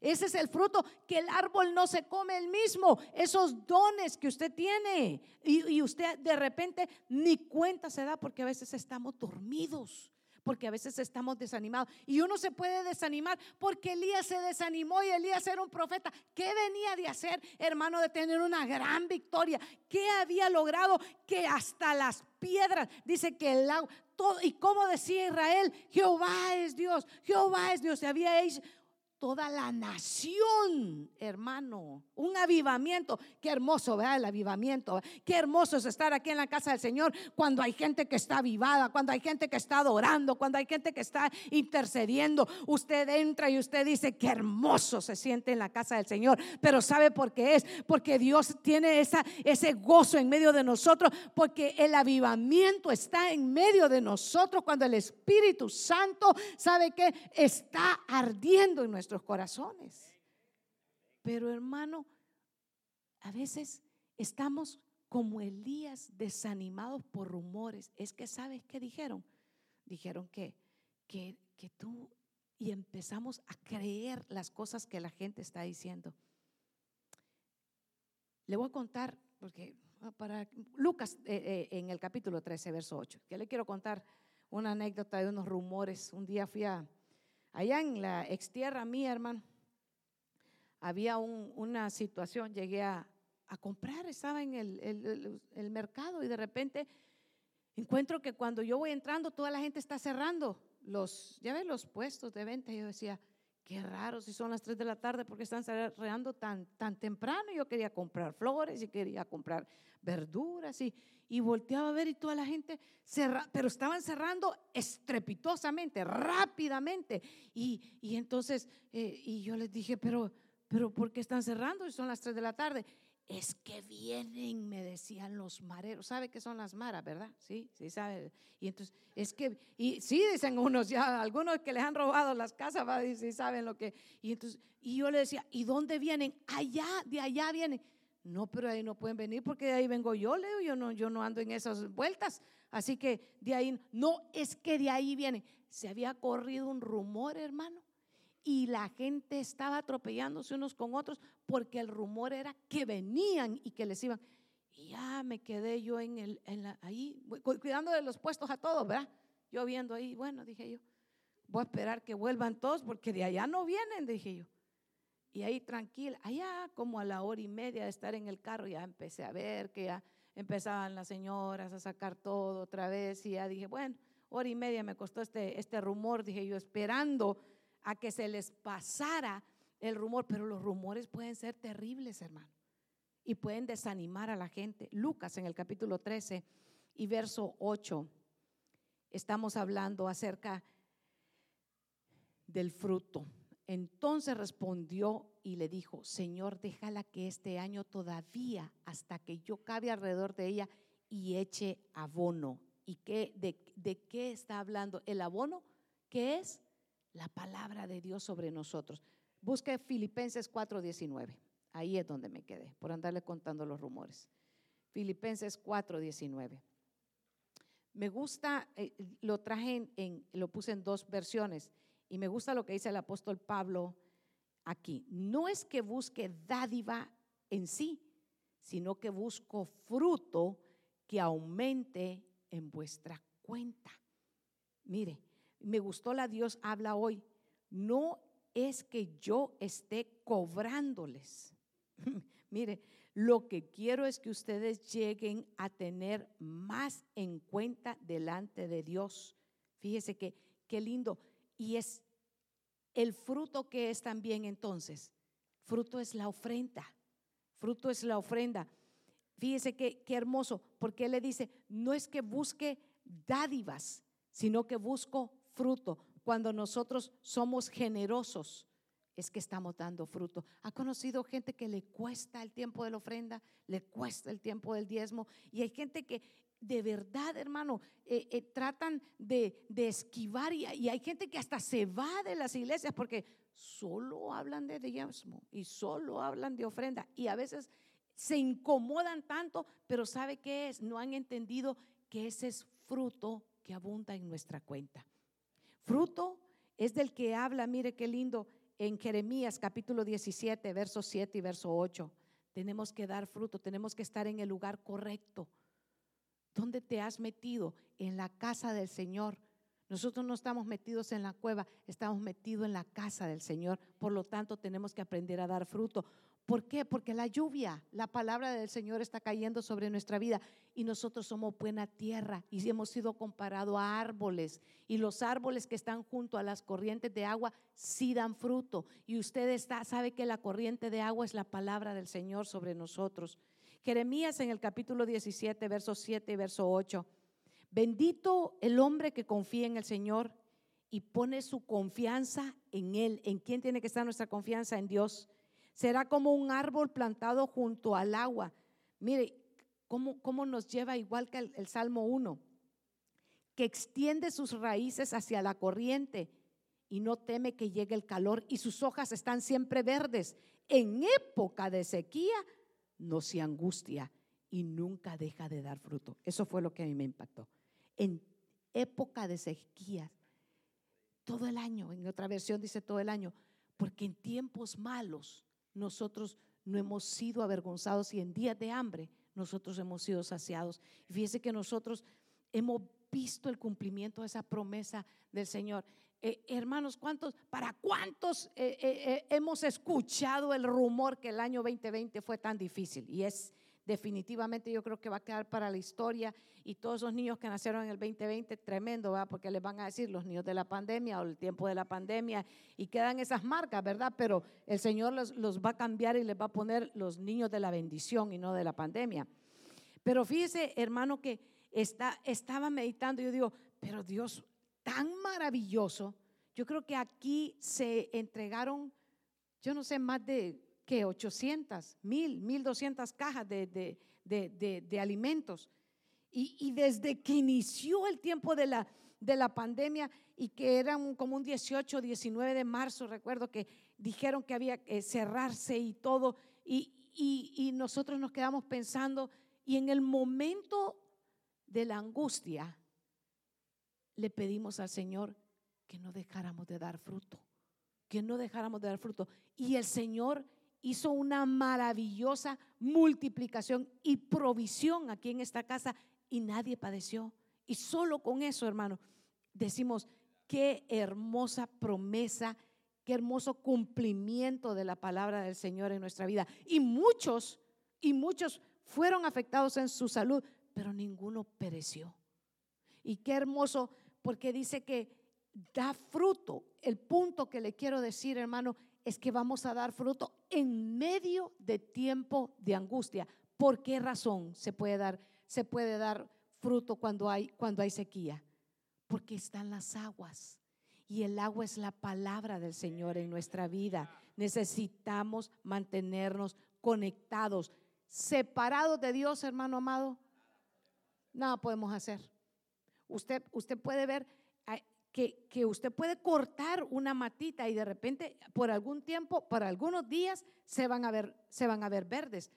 Ese es el fruto, que el árbol no se come el mismo, esos dones que usted tiene. Y, usted de repente ni cuenta se da porque a veces estamos dormidos, porque a veces estamos desanimados. Y uno se puede desanimar porque Elías se desanimó y Elías era un profeta. ¿Qué venía de hacer, hermano, de tener una gran victoria? ¿Qué había logrado? Que hasta las piedras, dice que el agua, todo, y como decía Israel, Jehová es Dios, Jehová es Dios. Se había hecho toda la nación, hermano. Un avivamiento. Qué hermoso, ¿verdad? El avivamiento. Qué hermoso es estar aquí en la casa del Señor cuando hay gente que está avivada, cuando hay gente que está adorando, cuando hay gente que está intercediendo. Usted entra y usted dice, qué hermoso se siente en la casa del Señor. Pero ¿sabe por qué es? Porque Dios tiene esa, ese gozo en medio de nosotros, porque el avivamiento está en medio de nosotros cuando el Espíritu Santo, ¿sabe que Está ardiendo en nuestro corazones. Pero hermano, a veces estamos como Elías desanimados por rumores. Es que sabes qué dijeron. Dijeron que, que, que tú y empezamos a creer las cosas que la gente está diciendo. Le voy a contar, porque ah, para Lucas eh, eh, en el capítulo 13, verso 8, que le quiero contar una anécdota de unos rumores. Un día fui a, Allá en la extierra mía, hermano, había una situación, llegué a, comprar, estaba en el, mercado y de repente encuentro que cuando yo voy entrando, toda la gente está cerrando los, ya ves, los puestos de venta. Yo decía, qué raro si son las 3 de la tarde porque están cerrando tan, tan temprano. Yo quería comprar flores y quería comprar verduras y, y volteaba a ver y toda la gente cerra, pero estaban cerrando estrepitosamente, rápidamente. Y, y entonces, eh, y yo les dije, pero, pero ¿por qué están cerrando? Y son las 3 de la tarde es que vienen, me decían los mareros. ¿Sabe qué son las maras, verdad? Sí, sí, sabe. Y entonces, es que, y sí, dicen unos ya, algunos que les han robado las casas, va, y sí saben lo que. Y entonces, y yo le decía, ¿y dónde vienen? Allá, de allá vienen. No, pero ahí no pueden venir porque de ahí vengo yo, Leo, yo no, yo no ando en esas vueltas. Así que de ahí, no, es que de ahí vienen. Se había corrido un rumor, hermano y la gente estaba atropellándose unos con otros porque el rumor era que venían y que les iban. Y ya me quedé yo en el, en la, ahí, cuidando de los puestos a todos, ¿verdad? Yo viendo ahí, bueno, dije yo, voy a esperar que vuelvan todos porque de allá no vienen, dije yo. Y ahí tranquila, allá como a la hora y media de estar en el carro, ya empecé a ver que ya empezaban las señoras a sacar todo otra vez y ya dije, bueno, hora y media me costó este, este rumor, dije yo, esperando a que se les pasara el rumor, pero los rumores pueden ser terribles, hermano, y pueden desanimar a la gente. Lucas en el capítulo 13 y verso 8, estamos hablando acerca del fruto. Entonces respondió y le dijo, Señor, déjala que este año todavía, hasta que yo cabe alrededor de ella y eche abono. ¿Y qué, de, de qué está hablando? El abono, ¿qué es? La palabra de Dios sobre nosotros. Busque Filipenses 4:19. Ahí es donde me quedé, por andarle contando los rumores. Filipenses 4:19. Me gusta, eh, lo traje en, lo puse en dos versiones y me gusta lo que dice el apóstol Pablo aquí. No es que busque dádiva en sí, sino que busco fruto que aumente en vuestra cuenta. Mire, me gustó la Dios habla hoy, no es que yo esté cobrándoles. Mire, lo que quiero es que ustedes lleguen a tener más en cuenta delante de Dios. Fíjese que qué lindo. Y es el fruto que es también entonces. Fruto es la ofrenda. Fruto es la ofrenda. Fíjese que qué hermoso, porque él le dice, no es que busque dádivas, sino que busco fruto. Cuando nosotros somos generosos, es que estamos dando fruto. ¿Ha conocido gente que le cuesta el tiempo de la ofrenda, le cuesta el tiempo del diezmo? Y hay gente que de verdad, hermano, eh, eh, tratan de, esquivar y, y, hay gente que hasta se va de las iglesias porque solo hablan de diezmo y solo hablan de ofrenda y a veces se incomodan tanto, pero ¿sabe qué es? No han entendido que ese es fruto que abunda en nuestra cuenta. Fruto es del que habla, mire qué lindo, en Jeremías capítulo 17, verso 7 y verso 8. Tenemos que dar fruto, tenemos que estar en el lugar correcto. ¿Dónde te has metido? En la casa del Señor. Nosotros no estamos metidos en la cueva, estamos metidos en la casa del Señor. Por lo tanto, tenemos que aprender a dar fruto. ¿Por qué? Porque la lluvia, la palabra del Señor está cayendo sobre nuestra vida y nosotros somos buena tierra y hemos sido comparados a árboles y los árboles que están junto a las corrientes de agua sí dan fruto y usted está, sabe que la corriente de agua es la palabra del Señor sobre nosotros. Jeremías en el capítulo 17, verso 7 y verso 8. Bendito el hombre que confía en el Señor y pone su confianza en Él. ¿En quién tiene que estar nuestra confianza? En Dios Será como un árbol plantado junto al agua. Mire, cómo, cómo nos lleva igual que el, Salmo 1, que extiende sus raíces hacia la corriente y no teme que llegue el calor y sus hojas están siempre verdes. En época de sequía no se angustia y nunca deja de dar fruto. Eso fue lo que a mí me impactó. En época de sequía, todo el año, en otra versión dice todo el año, porque en tiempos malos nosotros no hemos sido avergonzados y en días de hambre nosotros hemos sido saciados. Fíjese que nosotros hemos visto el cumplimiento de esa promesa del Señor. Eh, hermanos, ¿cuántos, para cuántos eh, eh, hemos escuchado el rumor que el año 2020 fue tan difícil? Y es definitivamente yo creo que va a quedar para la historia y todos esos niños que nacieron en el 2020, tremendo, ¿verdad? Porque les van a decir los niños de la pandemia o el tiempo de la pandemia y quedan esas marcas, ¿verdad? Pero el Señor los, va a cambiar y les va a poner los niños de la bendición y no de la pandemia. Pero fíjese, hermano, que está, estaba meditando yo digo, pero Dios, tan maravilloso. Yo creo que aquí se entregaron, yo no sé, más de que 800, 1000, 1200 cajas de, de, de, alimentos. Y, y, desde que inició el tiempo de la, de la pandemia y que eran como un 18, 19 de marzo, recuerdo que dijeron que había que cerrarse y todo, y, y, y nosotros nos quedamos pensando, y en el momento de la angustia, le pedimos al Señor que no dejáramos de dar fruto, que no dejáramos de dar fruto. Y el Señor hizo una maravillosa multiplicación y provisión aquí en esta casa y nadie padeció. Y solo con eso, hermano, decimos, qué hermosa promesa, qué hermoso cumplimiento de la palabra del Señor en nuestra vida. Y muchos, y muchos fueron afectados en su salud, pero ninguno pereció. Y qué hermoso, porque dice que da fruto. El punto que le quiero decir, hermano, es que vamos a dar fruto en medio de tiempo de angustia. ¿Por qué razón se puede dar, se puede dar fruto cuando hay, cuando hay sequía? Porque están las aguas. Y el agua es la palabra del Señor en nuestra vida. Necesitamos mantenernos conectados, separados de Dios, hermano amado. Nada podemos hacer. Usted, usted puede ver que, que, usted puede cortar una matita y de repente por algún tiempo, por algunos días, se van a ver, se van a ver verdes.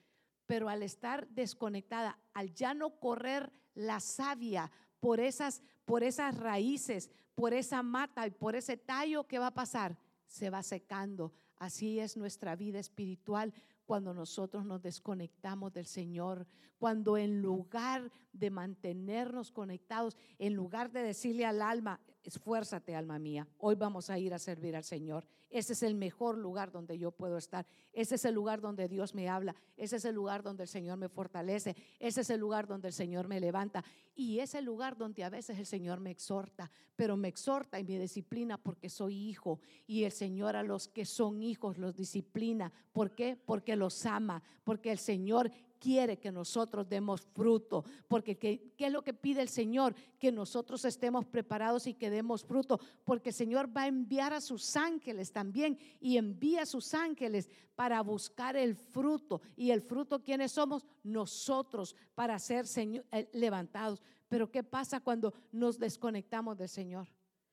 Pero al estar desconectada, al ya no correr la savia por esas, por esas raíces, por esa mata y por ese tallo, ¿qué va a pasar? Se va secando. Así es nuestra vida espiritual cuando nosotros nos desconectamos del Señor, cuando en lugar de mantenernos conectados, en lugar de decirle al alma, esfuérzate alma mía, hoy vamos a ir a servir al Señor. Ese es el mejor lugar donde yo puedo estar. Ese es el lugar donde Dios me habla. Ese es el lugar donde el Señor me fortalece. Ese es el lugar donde el Señor me levanta. Y es el lugar donde a veces el Señor me exhorta, pero me exhorta y me disciplina porque soy hijo. Y el Señor a los que son hijos los disciplina. ¿Por qué? Porque los ama. Porque el Señor quiere que nosotros demos fruto, porque ¿qué, es lo que pide el Señor? Que nosotros estemos preparados y que demos fruto, porque el Señor va a enviar a sus ángeles también y envía a sus ángeles para buscar el fruto. ¿Y el fruto quiénes somos? Nosotros para ser eh, levantados. Pero ¿qué pasa cuando nos desconectamos del Señor?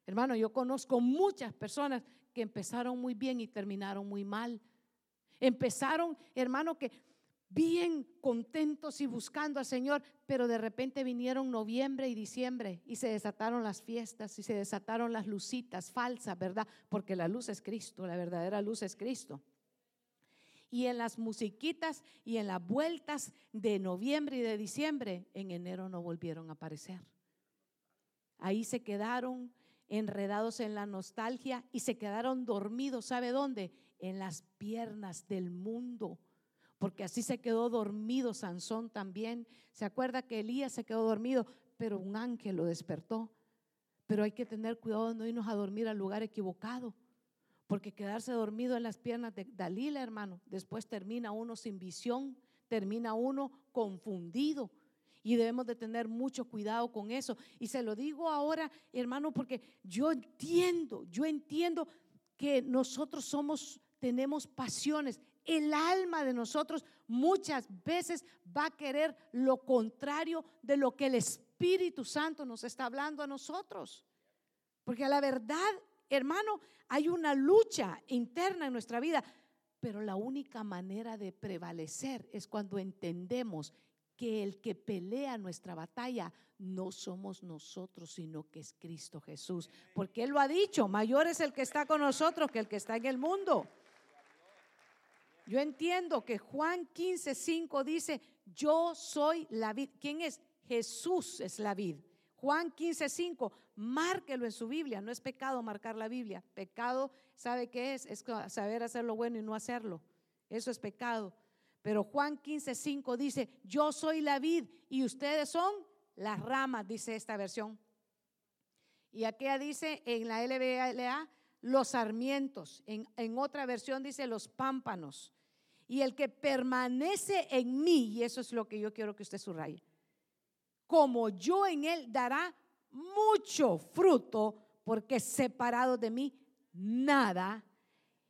Hermano, yo conozco muchas personas que empezaron muy bien y terminaron muy mal. Empezaron, hermano, que bien contentos y buscando al Señor, pero de repente vinieron noviembre y diciembre y se desataron las fiestas y se desataron las lucitas falsas, ¿verdad? Porque la luz es Cristo, la verdadera luz es Cristo. Y en las musiquitas y en las vueltas de noviembre y de diciembre, en enero no volvieron a aparecer. Ahí se quedaron enredados en la nostalgia y se quedaron dormidos, ¿sabe dónde? En las piernas del mundo porque así se quedó dormido Sansón también. Se acuerda que Elías se quedó dormido, pero un ángel lo despertó. Pero hay que tener cuidado de no irnos a dormir al lugar equivocado, porque quedarse dormido en las piernas de Dalila, hermano, después termina uno sin visión, termina uno confundido. Y debemos de tener mucho cuidado con eso. Y se lo digo ahora, hermano, porque yo entiendo, yo entiendo que nosotros somos, tenemos pasiones el alma de nosotros muchas veces va a querer lo contrario de lo que el Espíritu Santo nos está hablando a nosotros. Porque a la verdad, hermano, hay una lucha interna en nuestra vida, pero la única manera de prevalecer es cuando entendemos que el que pelea nuestra batalla no somos nosotros, sino que es Cristo Jesús. Porque Él lo ha dicho, mayor es el que está con nosotros que el que está en el mundo. Yo entiendo que Juan 15, 5 dice, yo soy la vid. ¿Quién es? Jesús es la vid. Juan 15, 5, márquelo en su Biblia. No es pecado marcar la Biblia. Pecado, ¿sabe qué es? Es saber hacer lo bueno y no hacerlo. Eso es pecado. Pero Juan 15, 5 dice, yo soy la vid y ustedes son las ramas, dice esta versión. Y aquella dice en la LBLA, los sarmientos. En, en otra versión dice los pámpanos. Y el que permanece en mí, y eso es lo que yo quiero que usted subraye, como yo en él dará mucho fruto, porque separado de mí, nada.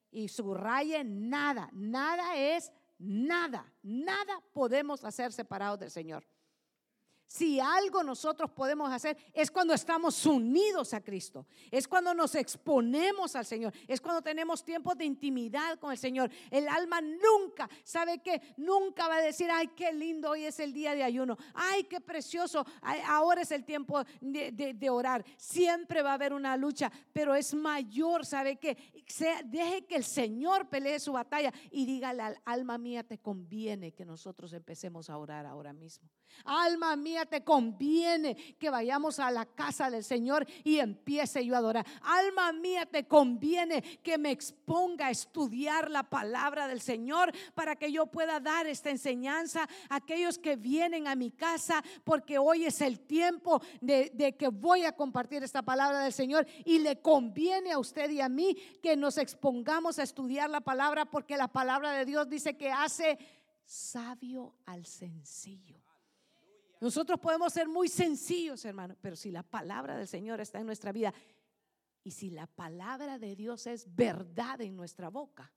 Y subraye nada, nada es nada, nada podemos hacer separados del Señor. Si algo nosotros podemos hacer es cuando estamos unidos a Cristo, es cuando nos exponemos al Señor, es cuando tenemos tiempo de intimidad con el Señor. El alma nunca, ¿sabe qué? Nunca va a decir, ay, qué lindo, hoy es el día de ayuno, ay, qué precioso, ahora es el tiempo de, orar. Siempre va a haber una lucha, pero es mayor, ¿sabe qué? deje que el Señor pelee su batalla y dígale al alma mía, te conviene que nosotros empecemos a orar ahora mismo. Alma mía, te conviene que vayamos a la casa del Señor y empiece yo a adorar. Alma mía, te conviene que me exponga a estudiar la palabra del Señor para que yo pueda dar esta enseñanza a aquellos que vienen a mi casa, porque hoy es el tiempo de, de que voy a compartir esta palabra del Señor y le conviene a usted y a mí que nos expongamos a estudiar la palabra porque la palabra de Dios dice que hace sabio al sencillo. Nosotros podemos ser muy sencillos, hermano, pero si la palabra del Señor está en nuestra vida y si la palabra de Dios es verdad en nuestra boca,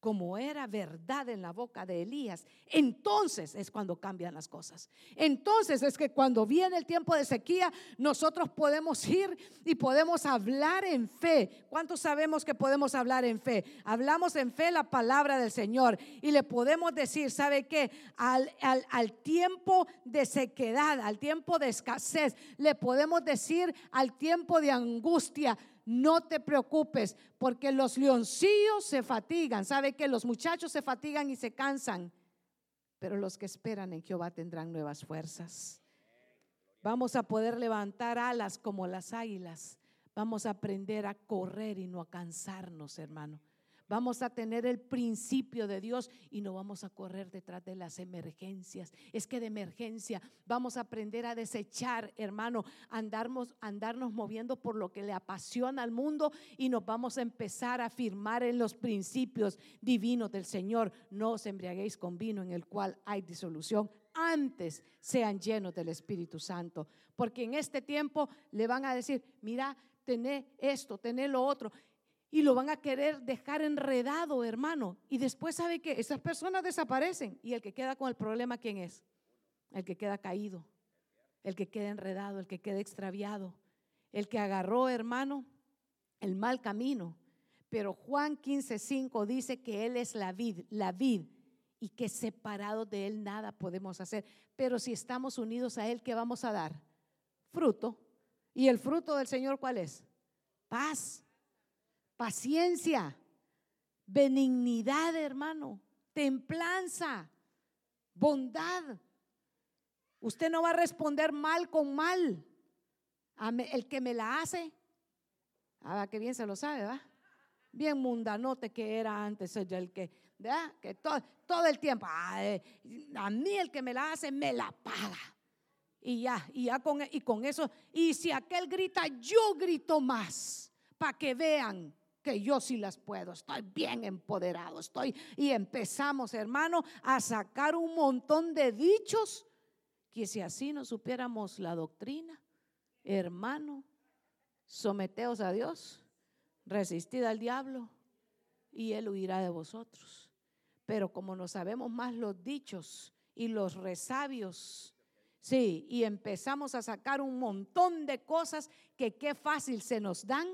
como era verdad en la boca de Elías, entonces es cuando cambian las cosas. Entonces es que cuando viene el tiempo de sequía, nosotros podemos ir y podemos hablar en fe. ¿Cuántos sabemos que podemos hablar en fe? Hablamos en fe la palabra del Señor y le podemos decir, ¿sabe qué? Al, al, al tiempo de sequedad, al tiempo de escasez, le podemos decir al tiempo de angustia, no te preocupes, porque los leoncillos se fatigan. ¿Sabe que los muchachos se fatigan y se cansan? Pero los que esperan en Jehová tendrán nuevas fuerzas. Vamos a poder levantar alas como las águilas. Vamos a aprender a correr y no a cansarnos, hermano. Vamos a tener el principio de Dios y no vamos a correr detrás de las emergencias. Es que de emergencia vamos a aprender a desechar, hermano, andarnos, andarnos moviendo por lo que le apasiona al mundo y nos vamos a empezar a firmar en los principios divinos del Señor. No os embriaguéis con vino en el cual hay disolución. Antes sean llenos del Espíritu Santo. Porque en este tiempo le van a decir, mira, tené esto, tené lo otro y lo van a querer dejar enredado, hermano. Y después sabe que esas personas desaparecen y el que queda con el problema, ¿quién es? El que queda caído, el que queda enredado, el que queda extraviado, el que agarró, hermano, el mal camino. Pero Juan 15:5 dice que Él es la vid, la vid, y que separado de Él nada podemos hacer. Pero si estamos unidos a Él, ¿qué vamos a dar? Fruto. ¿Y el fruto del Señor cuál es? Paz paciencia, benignidad, hermano, templanza, bondad. Usted no va a responder mal con mal. El que me la hace, ah, que bien se lo sabe, ¿verdad? Bien mundanote que era antes, el que, ¿verdad? Que todo, el tiempo, eh, a mí el que me la hace, me la paga. Y ya, y ya con, y con eso, y si aquel grita, yo grito más, para que vean yo sí las puedo, estoy bien empoderado, estoy y empezamos, hermano, a sacar un montón de dichos que si así no supiéramos la doctrina, hermano, someteos a Dios, resistid al diablo y él huirá de vosotros. Pero como no sabemos más los dichos y los resabios, sí, y empezamos a sacar un montón de cosas que qué fácil se nos dan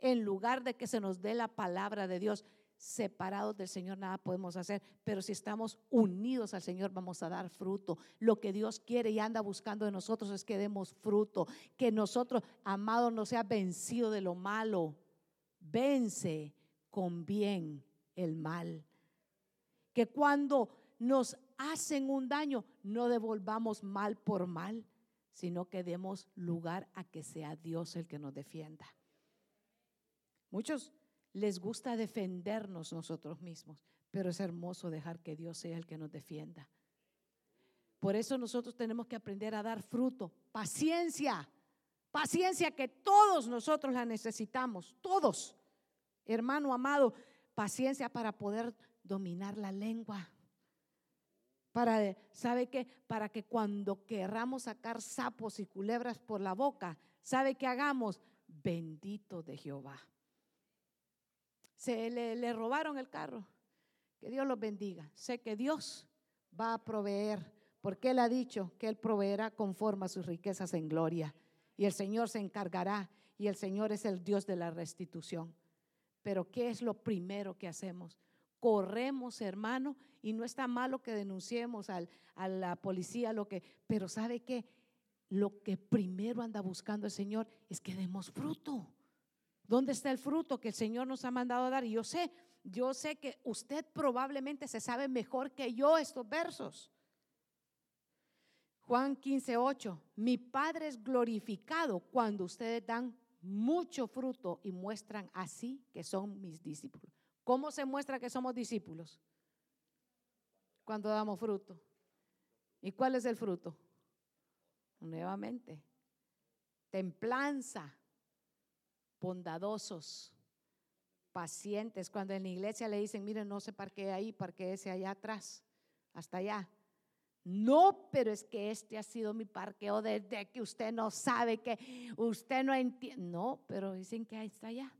en lugar de que se nos dé la palabra de Dios. Separados del Señor nada podemos hacer, pero si estamos unidos al Señor vamos a dar fruto. Lo que Dios quiere y anda buscando de nosotros es que demos fruto, que nosotros, amados, no sea vencido de lo malo. Vence con bien el mal. Que cuando nos hacen un daño, no devolvamos mal por mal, sino que demos lugar a que sea Dios el que nos defienda. Muchos les gusta defendernos nosotros mismos, pero es hermoso dejar que Dios sea el que nos defienda. Por eso nosotros tenemos que aprender a dar fruto, paciencia, paciencia que todos nosotros la necesitamos, todos. Hermano amado, paciencia para poder dominar la lengua. Para, ¿sabe qué? Para que cuando querramos sacar sapos y culebras por la boca, ¿sabe qué hagamos? Bendito de Jehová. Se le, robaron el carro. Que Dios los bendiga. Sé que Dios va a proveer, porque Él ha dicho que Él proveerá conforme a sus riquezas en gloria. Y el Señor se encargará, y el Señor es el Dios de la restitución. Pero ¿qué es lo primero que hacemos? Corremos, hermano, y no está malo que denunciemos a la policía, lo que, pero ¿sabe qué? Lo que primero anda buscando el Señor es que demos fruto. ¿Dónde está el fruto que el Señor nos ha mandado a dar? Y yo sé, yo sé que usted probablemente se sabe mejor que yo estos versos. Juan 15, 8. Mi Padre es glorificado cuando ustedes dan mucho fruto y muestran así que son mis discípulos. ¿Cómo se muestra que somos discípulos? Cuando damos fruto. ¿Y cuál es el fruto? Nuevamente, templanza, bondadosos, pacientes. Cuando en la iglesia le dicen, miren, no se parquee ahí, ese allá atrás, hasta allá. No, pero es que este ha sido mi parqueo desde que usted no sabe, que usted no entiende. No, pero dicen que ahí está allá.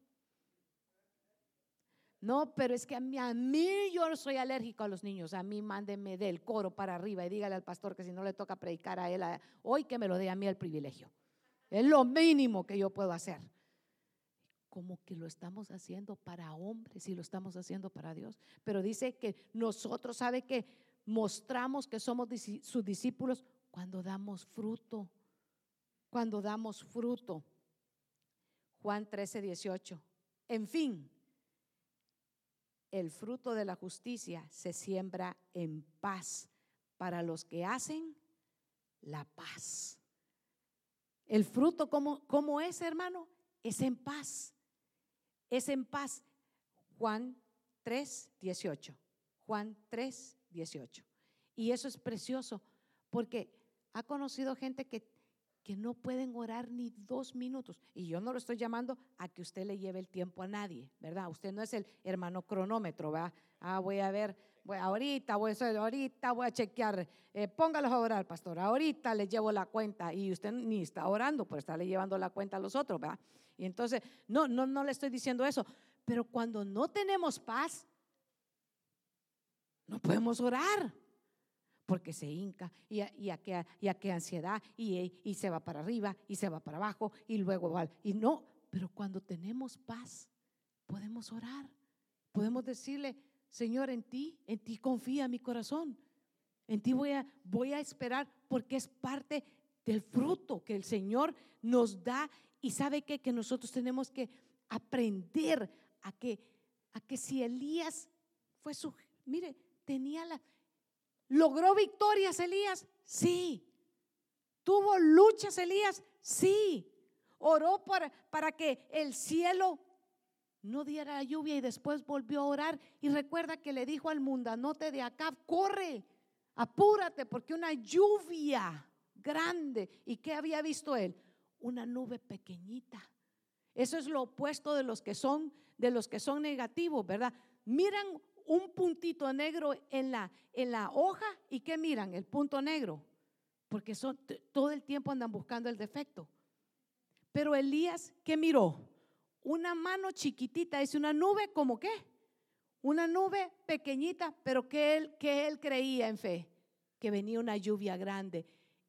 No, pero es que a mí, a mí yo soy alérgico a los niños. A mí mándeme del coro para arriba y dígale al pastor que si no le toca predicar a él, hoy que me lo dé a mí el privilegio. Es lo mínimo que yo puedo hacer como que lo estamos haciendo para hombres y lo estamos haciendo para Dios. Pero dice que nosotros, ¿sabe que Mostramos que somos sus discípulos cuando damos fruto, cuando damos fruto. Juan 13, 18. En fin, el fruto de la justicia se siembra en paz para los que hacen la paz. El fruto, ¿cómo, cómo es, hermano? Es en paz es en paz. Juan 3, 18. Juan 3, 18. Y eso es precioso porque ha conocido gente que, que no pueden orar ni dos minutos. Y yo no lo estoy llamando a que usted le lleve el tiempo a nadie, ¿verdad? Usted no es el hermano cronómetro, ¿verdad? Ah, voy a ver, voy, ahorita, voy ahorita voy a chequear, eh, póngalos a orar, pastor. Ahorita le llevo la cuenta y usted ni está orando, pues está le llevando la cuenta a los otros, ¿verdad? Y entonces, no, no, no le estoy diciendo eso, pero cuando no tenemos paz, no podemos orar. Porque se hinca y, y, a, qué, y a qué ansiedad y, y se va para arriba y se va para abajo y luego va. Y no, pero cuando tenemos paz, podemos orar. Podemos decirle, Señor, en ti, en ti confía mi corazón. En ti voy a, voy a esperar porque es parte del fruto que el Señor nos da y sabe que, nosotros tenemos que aprender a que, a que si Elías fue su, mire, tenía la, logró victorias Elías, sí. Tuvo luchas Elías, sí. Oró para, para que el cielo no diera la lluvia y después volvió a orar. Y recuerda que le dijo al mundanote de acá, corre, apúrate, porque una lluvia grande. ¿Y qué había visto él? Una nube pequeñita. Eso es lo opuesto de los que son de los que son negativos, ¿verdad? Miran un puntito negro en la en la hoja y qué miran? El punto negro. Porque son todo el tiempo andan buscando el defecto. Pero Elías, ¿qué miró? Una mano chiquitita, es una nube como qué? Una nube pequeñita, pero que él que él creía en fe, que venía una lluvia grande.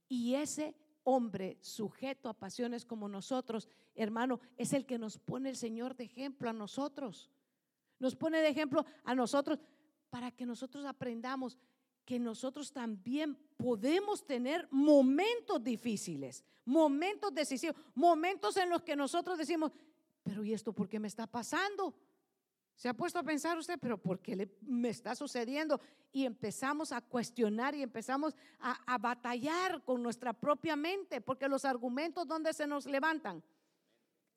Y ese hombre sujeto a pasiones como nosotros, hermano, es el que nos pone el Señor de ejemplo a nosotros. Nos pone de ejemplo a nosotros para que nosotros aprendamos que nosotros también podemos tener momentos difíciles, momentos decisivos, momentos en los que nosotros decimos, pero ¿y esto por qué me está pasando? ¿Se ha puesto a pensar usted, pero por qué le, me está sucediendo? Y empezamos a cuestionar y empezamos a, a, batallar con nuestra propia mente, porque los argumentos, ¿dónde se nos levantan?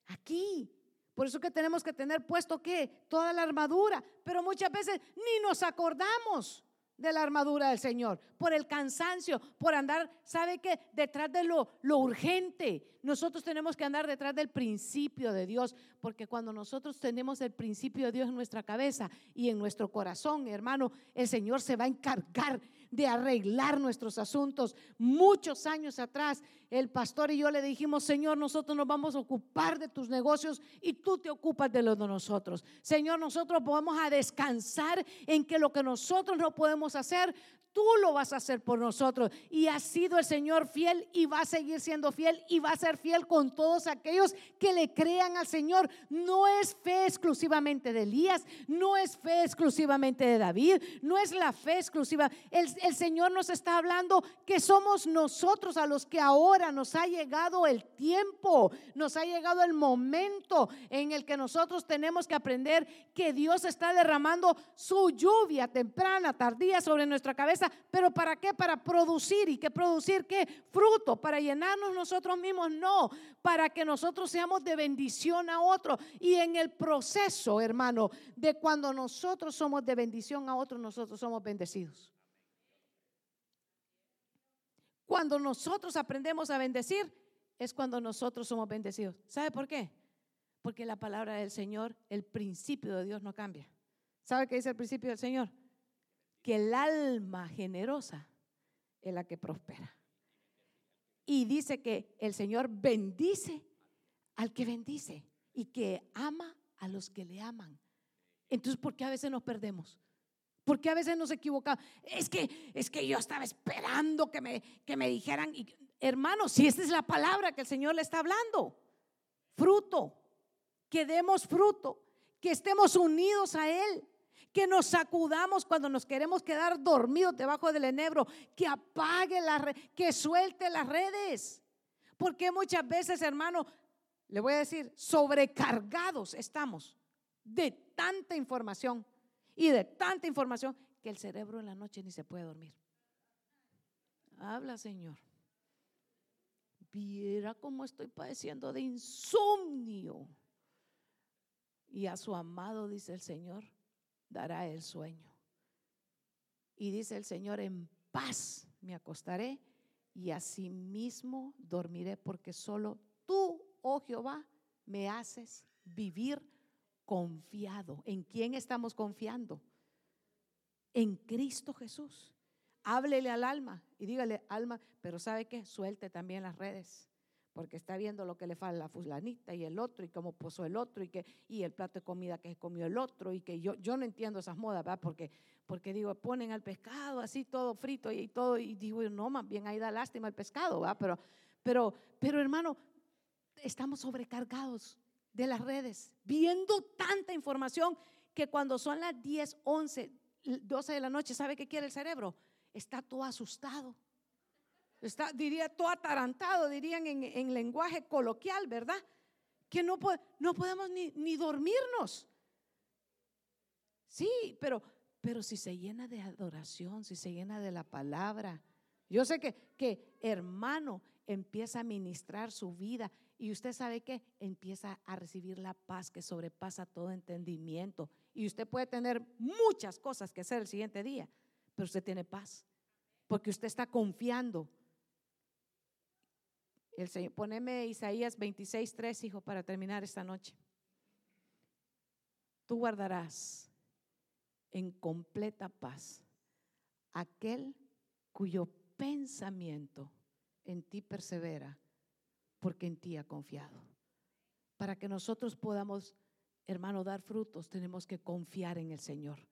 Aquí. Por eso que tenemos que tener puesto que toda la armadura, pero muchas veces ni nos acordamos de la armadura del Señor, por el cansancio, por andar, ¿sabe qué? Detrás de lo, lo urgente. Nosotros tenemos que andar detrás del principio de Dios, porque cuando nosotros tenemos el principio de Dios en nuestra cabeza y en nuestro corazón, hermano, el Señor se va a encargar de arreglar nuestros asuntos. Muchos años atrás, el pastor y yo le dijimos, Señor, nosotros nos vamos a ocupar de tus negocios y tú te ocupas de los de nosotros. Señor, nosotros vamos a descansar en que lo que nosotros no podemos hacer, tú lo vas a hacer por nosotros. Y ha sido el Señor fiel y va a seguir siendo fiel y va a ser fiel con todos aquellos que le crean al Señor. No es fe exclusivamente de Elías, no es fe exclusivamente de David, no es la fe exclusiva. El, el Señor nos está hablando que somos nosotros a los que ahora nos ha llegado el tiempo, nos ha llegado el momento en el que nosotros tenemos que aprender que Dios está derramando su lluvia temprana, tardía sobre nuestra cabeza pero ¿para qué? Para producir. ¿Y qué producir qué? Fruto, para llenarnos nosotros mismos, no, para que nosotros seamos de bendición a otro. Y en el proceso, hermano, de cuando nosotros somos de bendición a otros, nosotros somos bendecidos. Cuando nosotros aprendemos a bendecir, es cuando nosotros somos bendecidos. ¿Sabe por qué? Porque la palabra del Señor, el principio de Dios no cambia. ¿Sabe qué dice el principio del Señor? Que el alma generosa es la que prospera. Y dice que el Señor bendice al que bendice y que ama a los que le aman. Entonces, ¿por qué a veces nos perdemos? ¿Por qué a veces nos equivocamos? Es que, es que yo estaba esperando que me, que me dijeran, y, hermanos, si esta es la palabra que el Señor le está hablando, fruto, que demos fruto, que estemos unidos a Él que nos sacudamos cuando nos queremos quedar dormidos debajo del enebro, que apague la red, que suelte las redes. Porque muchas veces, hermano, le voy a decir, sobrecargados estamos de tanta información y de tanta información que el cerebro en la noche ni se puede dormir. Habla, Señor. Viera cómo estoy padeciendo de insomnio. Y a su amado, dice el Señor, dará el sueño. Y dice el Señor, en paz me acostaré y asimismo dormiré, porque solo tú, oh Jehová, me haces vivir confiado. ¿En quién estamos confiando? En Cristo Jesús. Háblele al alma y dígale, alma, pero ¿sabe qué? Suelte también las redes porque está viendo lo que le falta a la fulanita y el otro y cómo posó el otro y que y el plato de comida que comió el otro y que yo yo no entiendo esas modas, ¿verdad? Porque porque digo, ponen al pescado así todo frito y, todo y digo, no, más bien ahí da lástima el pescado, ¿verdad? Pero pero pero hermano, estamos sobrecargados de las redes, viendo tanta información que cuando son las 10, 11, 12 de la noche, ¿sabe qué quiere el cerebro? Está todo asustado está, diría, todo atarantado, dirían en, lenguaje coloquial, ¿verdad? Que no, no podemos ni, ni dormirnos. Sí, pero, pero si se llena de adoración, si se llena de la palabra, yo sé que, que hermano empieza a ministrar su vida y usted sabe que empieza a recibir la paz que sobrepasa todo entendimiento. Y usted puede tener muchas cosas que hacer el siguiente día, pero usted tiene paz, porque usted está confiando el Señor, poneme Isaías 26, 3, hijo, para terminar esta noche. Tú guardarás en completa paz aquel cuyo pensamiento en ti persevera, porque en ti ha confiado. Para que nosotros podamos, hermano, dar frutos, tenemos que confiar en el Señor.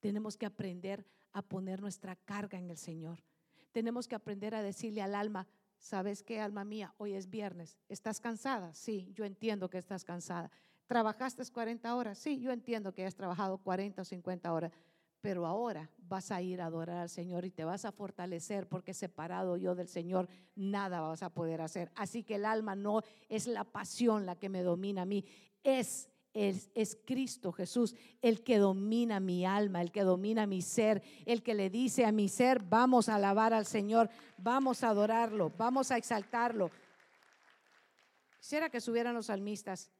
Tenemos que aprender a poner nuestra carga en el Señor. Tenemos que aprender a decirle al alma, ¿Sabes qué, alma mía? Hoy es viernes. ¿Estás cansada? Sí, yo entiendo que estás cansada. ¿Trabajaste 40 horas? Sí, yo entiendo que has trabajado 40 o 50 horas. Pero ahora vas a ir a adorar al Señor y te vas a fortalecer porque separado yo del Señor nada vas a poder hacer. Así que el alma no es la pasión la que me domina a mí, es es, Cristo Jesús el que domina mi alma, el que domina mi ser, el que le dice a mi ser, vamos a alabar al Señor, vamos a adorarlo, vamos a exaltarlo. Quisiera que subieran los salmistas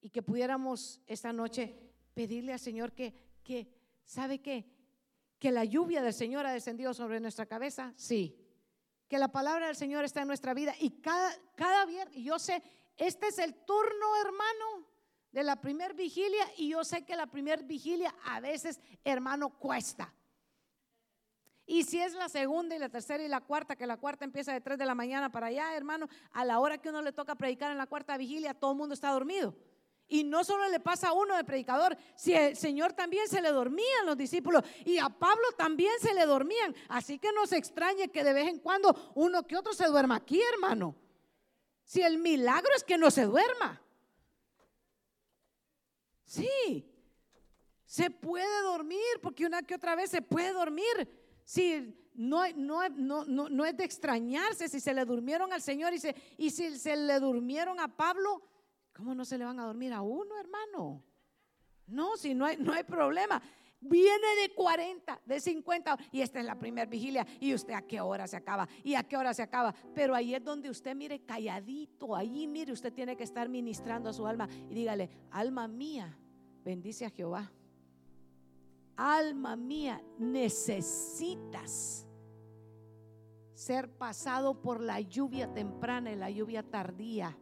y que pudiéramos esta noche pedirle al Señor que, que ¿sabe qué? Que la lluvia del Señor ha descendido sobre nuestra cabeza, sí. Que la palabra del Señor está en nuestra vida y cada, cada viernes, yo sé, este es el turno, hermano, de la primer vigilia y yo sé que la primer vigilia a veces, hermano, cuesta. Y si es la segunda y la tercera y la cuarta, que la cuarta empieza de 3 de la mañana para allá, hermano, a la hora que uno le toca predicar en la cuarta vigilia, todo el mundo está dormido. Y no solo le pasa a uno de predicador, si el Señor también se le dormían los discípulos y a Pablo también se le dormían. Así que no se extrañe que de vez en cuando uno que otro se duerma aquí, hermano. Si el milagro es que no se duerma. Sí, se puede dormir porque una que otra vez se puede dormir. Si no, no, no, no, es de extrañarse si se le durmieron al Señor y, y si se le durmieron a Pablo ¿Cómo no se le van a dormir a uno, hermano? No, si no hay, no hay problema. Viene de 40, de 50 y esta es la primera vigilia y usted a qué hora se acaba y a qué hora se acaba. Pero ahí es donde usted mire calladito, ahí mire, usted tiene que estar ministrando a su alma y dígale, alma mía, bendice a Jehová. Alma mía, necesitas ser pasado por la lluvia temprana y la lluvia tardía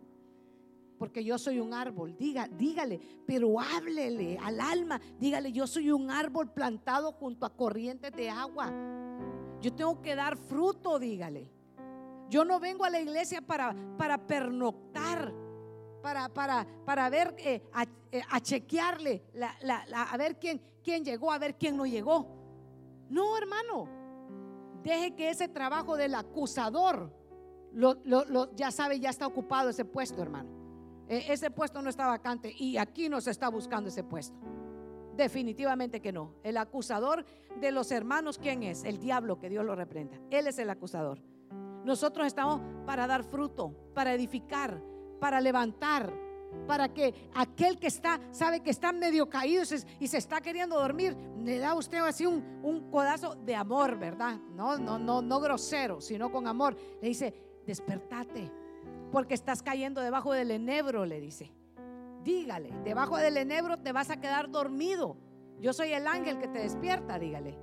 porque yo soy un árbol. Diga, dígale, pero háblele al alma. Dígale, yo soy un árbol plantado junto a corrientes de agua. Yo tengo que dar fruto, dígale. Yo no vengo a la iglesia para, para pernoctar, para, para, para ver, eh, eh, a, chequearle, a ver quién, quién llegó, a ver quién no llegó. No, hermano. Deje que ese trabajo del acusador, ya sabe, ya está ocupado ese puesto, hermano. E, ese puesto no está vacante y aquí no se está buscando ese puesto. Definitivamente que no. El acusador de los hermanos, ¿quién es? El diablo, que Dios lo reprenda. Él es el acusador. Nosotros estamos para dar fruto, para edificar, para levantar, para que aquel que está, sabe que está medio caído y se está queriendo dormir, le da usted así un, un codazo de amor, ¿verdad? No, no, no, no grosero, sino con amor. Le dice, despertate porque estás cayendo debajo del enebro, le dice. Dígale, debajo del enebro te vas a quedar dormido. Yo soy el ángel que te despierta, dígale.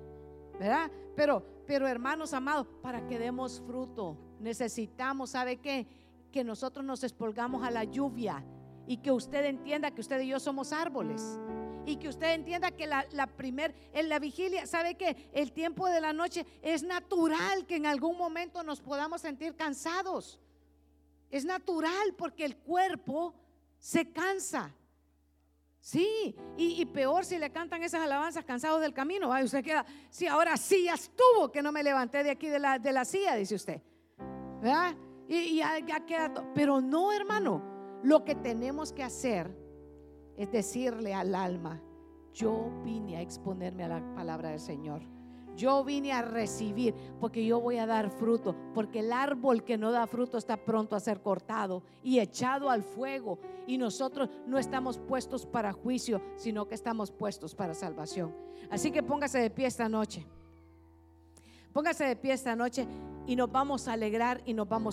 ¿Verdad? Pero, pero hermanos amados, para que demos fruto, necesitamos, ¿sabe qué? Que nosotros nos expolgamos a la lluvia y que usted entienda que usted y yo somos árboles. Y que usted entienda que la, la primer, en la vigilia, ¿sabe qué? El tiempo de la noche es natural que en algún momento nos podamos sentir cansados. Es natural porque el cuerpo se cansa. Sí, y, peor si le cantan esas alabanzas cansados del camino. Ay, usted queda, sí, ahora sí ya estuvo que no me levanté de aquí de la, de la silla, dice usted. ¿Verdad? Y, ya, ya queda todo. Pero no, hermano, lo que tenemos que hacer es decirle al alma, yo vine a exponerme a la palabra del Señor. Yo vine a recibir porque yo voy a dar fruto, porque el árbol que no da fruto está pronto a ser cortado y echado al fuego. Y nosotros no estamos puestos para juicio, sino que estamos puestos para salvación. Así que póngase de pie esta noche. Póngase de pie esta noche y nos vamos a alegrar y nos vamos a